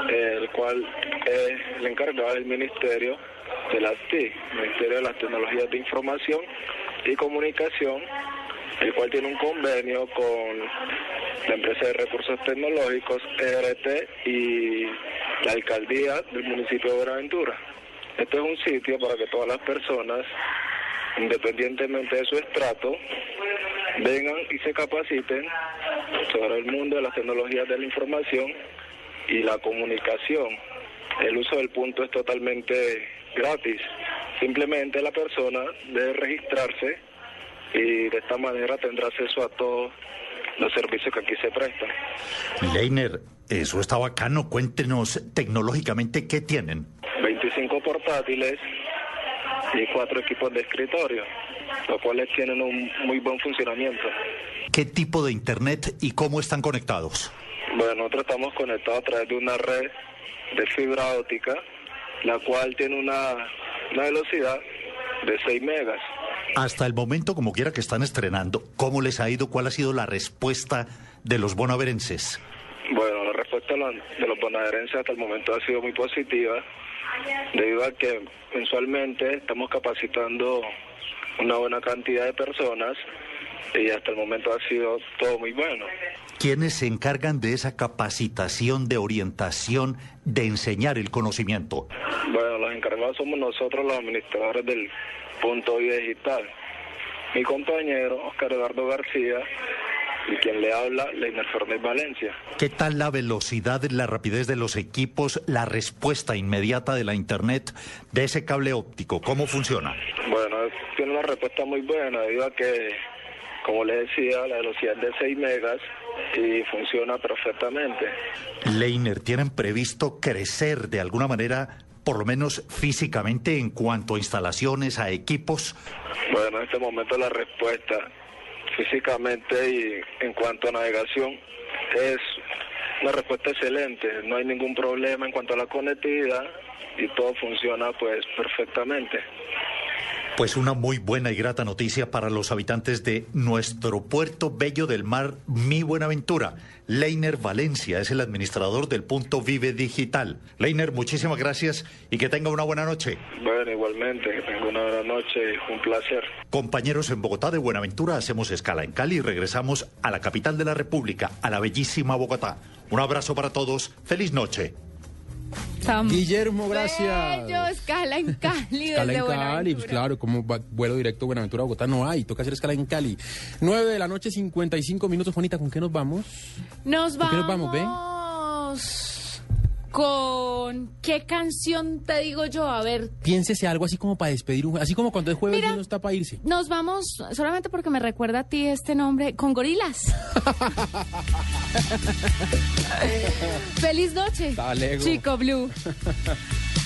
el cual es el encargado del Ministerio de las TIC, Ministerio de las Tecnologías de Información y Comunicación, el cual tiene un convenio con la empresa de recursos tecnológicos ERT y la alcaldía del municipio de Buenaventura. Este es un sitio para que todas las personas, independientemente de su estrato, vengan y se capaciten sobre el mundo de las tecnologías de la información y la comunicación. El uso del punto es totalmente gratis. Simplemente la persona debe registrarse y de esta manera tendrá acceso a todos los servicios que aquí se prestan. Leiner, eso está bacano. Cuéntenos tecnológicamente qué tienen. 25 portátiles y cuatro equipos de escritorio, los cuales tienen un muy buen funcionamiento. ¿Qué tipo de internet y cómo están conectados? Bueno, nosotros estamos conectados a través de una red de fibra óptica, la cual tiene una, una velocidad de 6 megas. Hasta el momento, como quiera que están estrenando, ¿cómo les ha ido? ¿Cuál ha sido la respuesta de los bonaverenses? Bueno, la respuesta de los, bonaerenses hasta el momento ha sido muy positiva, debido a que mensualmente estamos capacitando una buena cantidad de personas y hasta el momento ha sido todo muy bueno. ¿Quiénes se encargan de esa capacitación, de orientación, de enseñar el conocimiento? Bueno, los encargados somos nosotros los administradores del punto Digital. Mi compañero, Oscar Eduardo García, y quien le habla, Leiner Fernández Valencia. ¿Qué tal la velocidad, la rapidez de los equipos, la respuesta inmediata de la Internet, de ese cable óptico? ¿Cómo funciona? Bueno, es- tiene una respuesta muy buena, debido a que, como le decía, la velocidad es de 6 megas y funciona perfectamente. Leiner, ¿tienen previsto crecer de alguna manera, por lo menos físicamente, en cuanto a instalaciones, a equipos? Bueno, en este momento la respuesta físicamente y en cuanto a navegación es una respuesta excelente. No hay ningún problema en cuanto a la conectividad y todo funciona pues perfectamente. Pues una muy buena y grata noticia para los habitantes de nuestro puerto bello del mar, Mi Buenaventura. Leiner Valencia es el administrador del punto Vive Digital. Leiner, muchísimas gracias y que tenga una buena noche. Bueno, igualmente, que tenga una buena noche y un placer. Compañeros en Bogotá de Buenaventura, hacemos escala en Cali y regresamos a la capital de la República, a la bellísima Bogotá. Un abrazo para todos, feliz noche. Tan Guillermo, gracias. bello, escala en Cali. Escala desde en Cali, pues claro, como va- vuelo directo Buenaventura a Bogotá no hay, toca hacer escala en Cali. 9 de la noche, 55 minutos. Juanita, ¿con qué nos vamos? Nos ¿Con vamos. qué nos vamos, ve? Con qué canción te digo yo, a ver. Piénsese algo así como para despedir un así como cuando es jueves y uno está para irse. Nos vamos solamente porque me recuerda a ti este nombre con gorilas. Feliz noche. Chico Blue.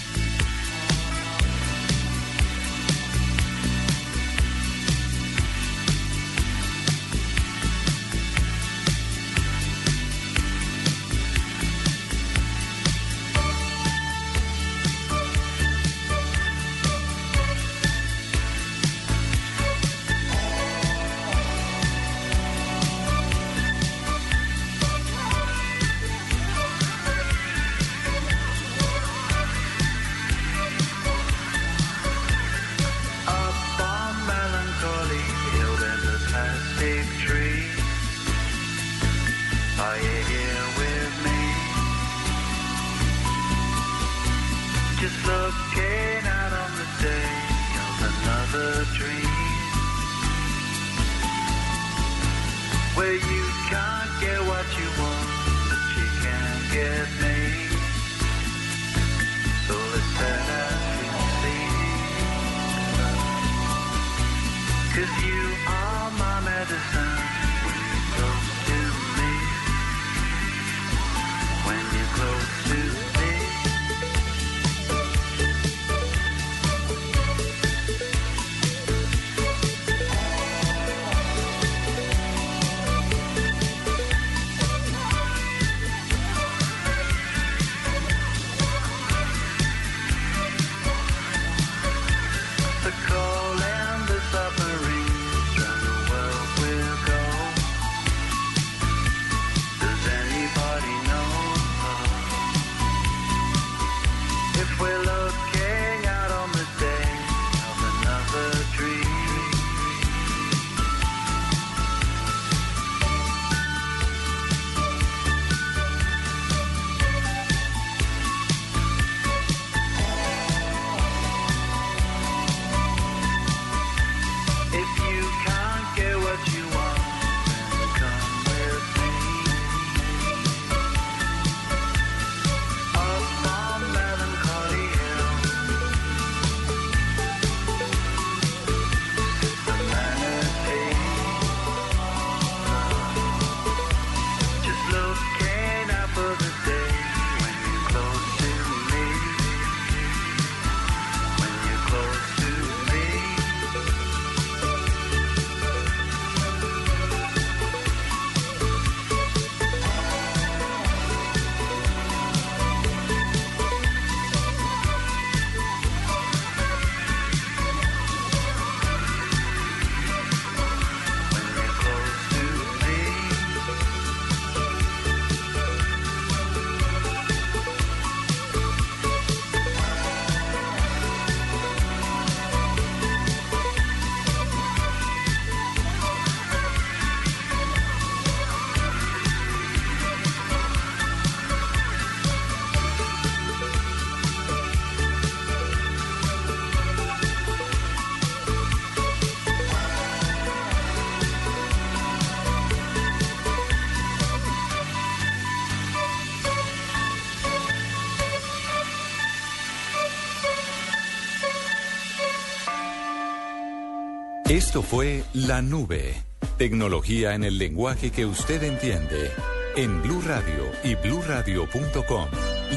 Esto fue La Nube, tecnología en el lenguaje que usted entiende, en Blue Radio y bluradio.com,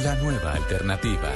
la nueva alternativa.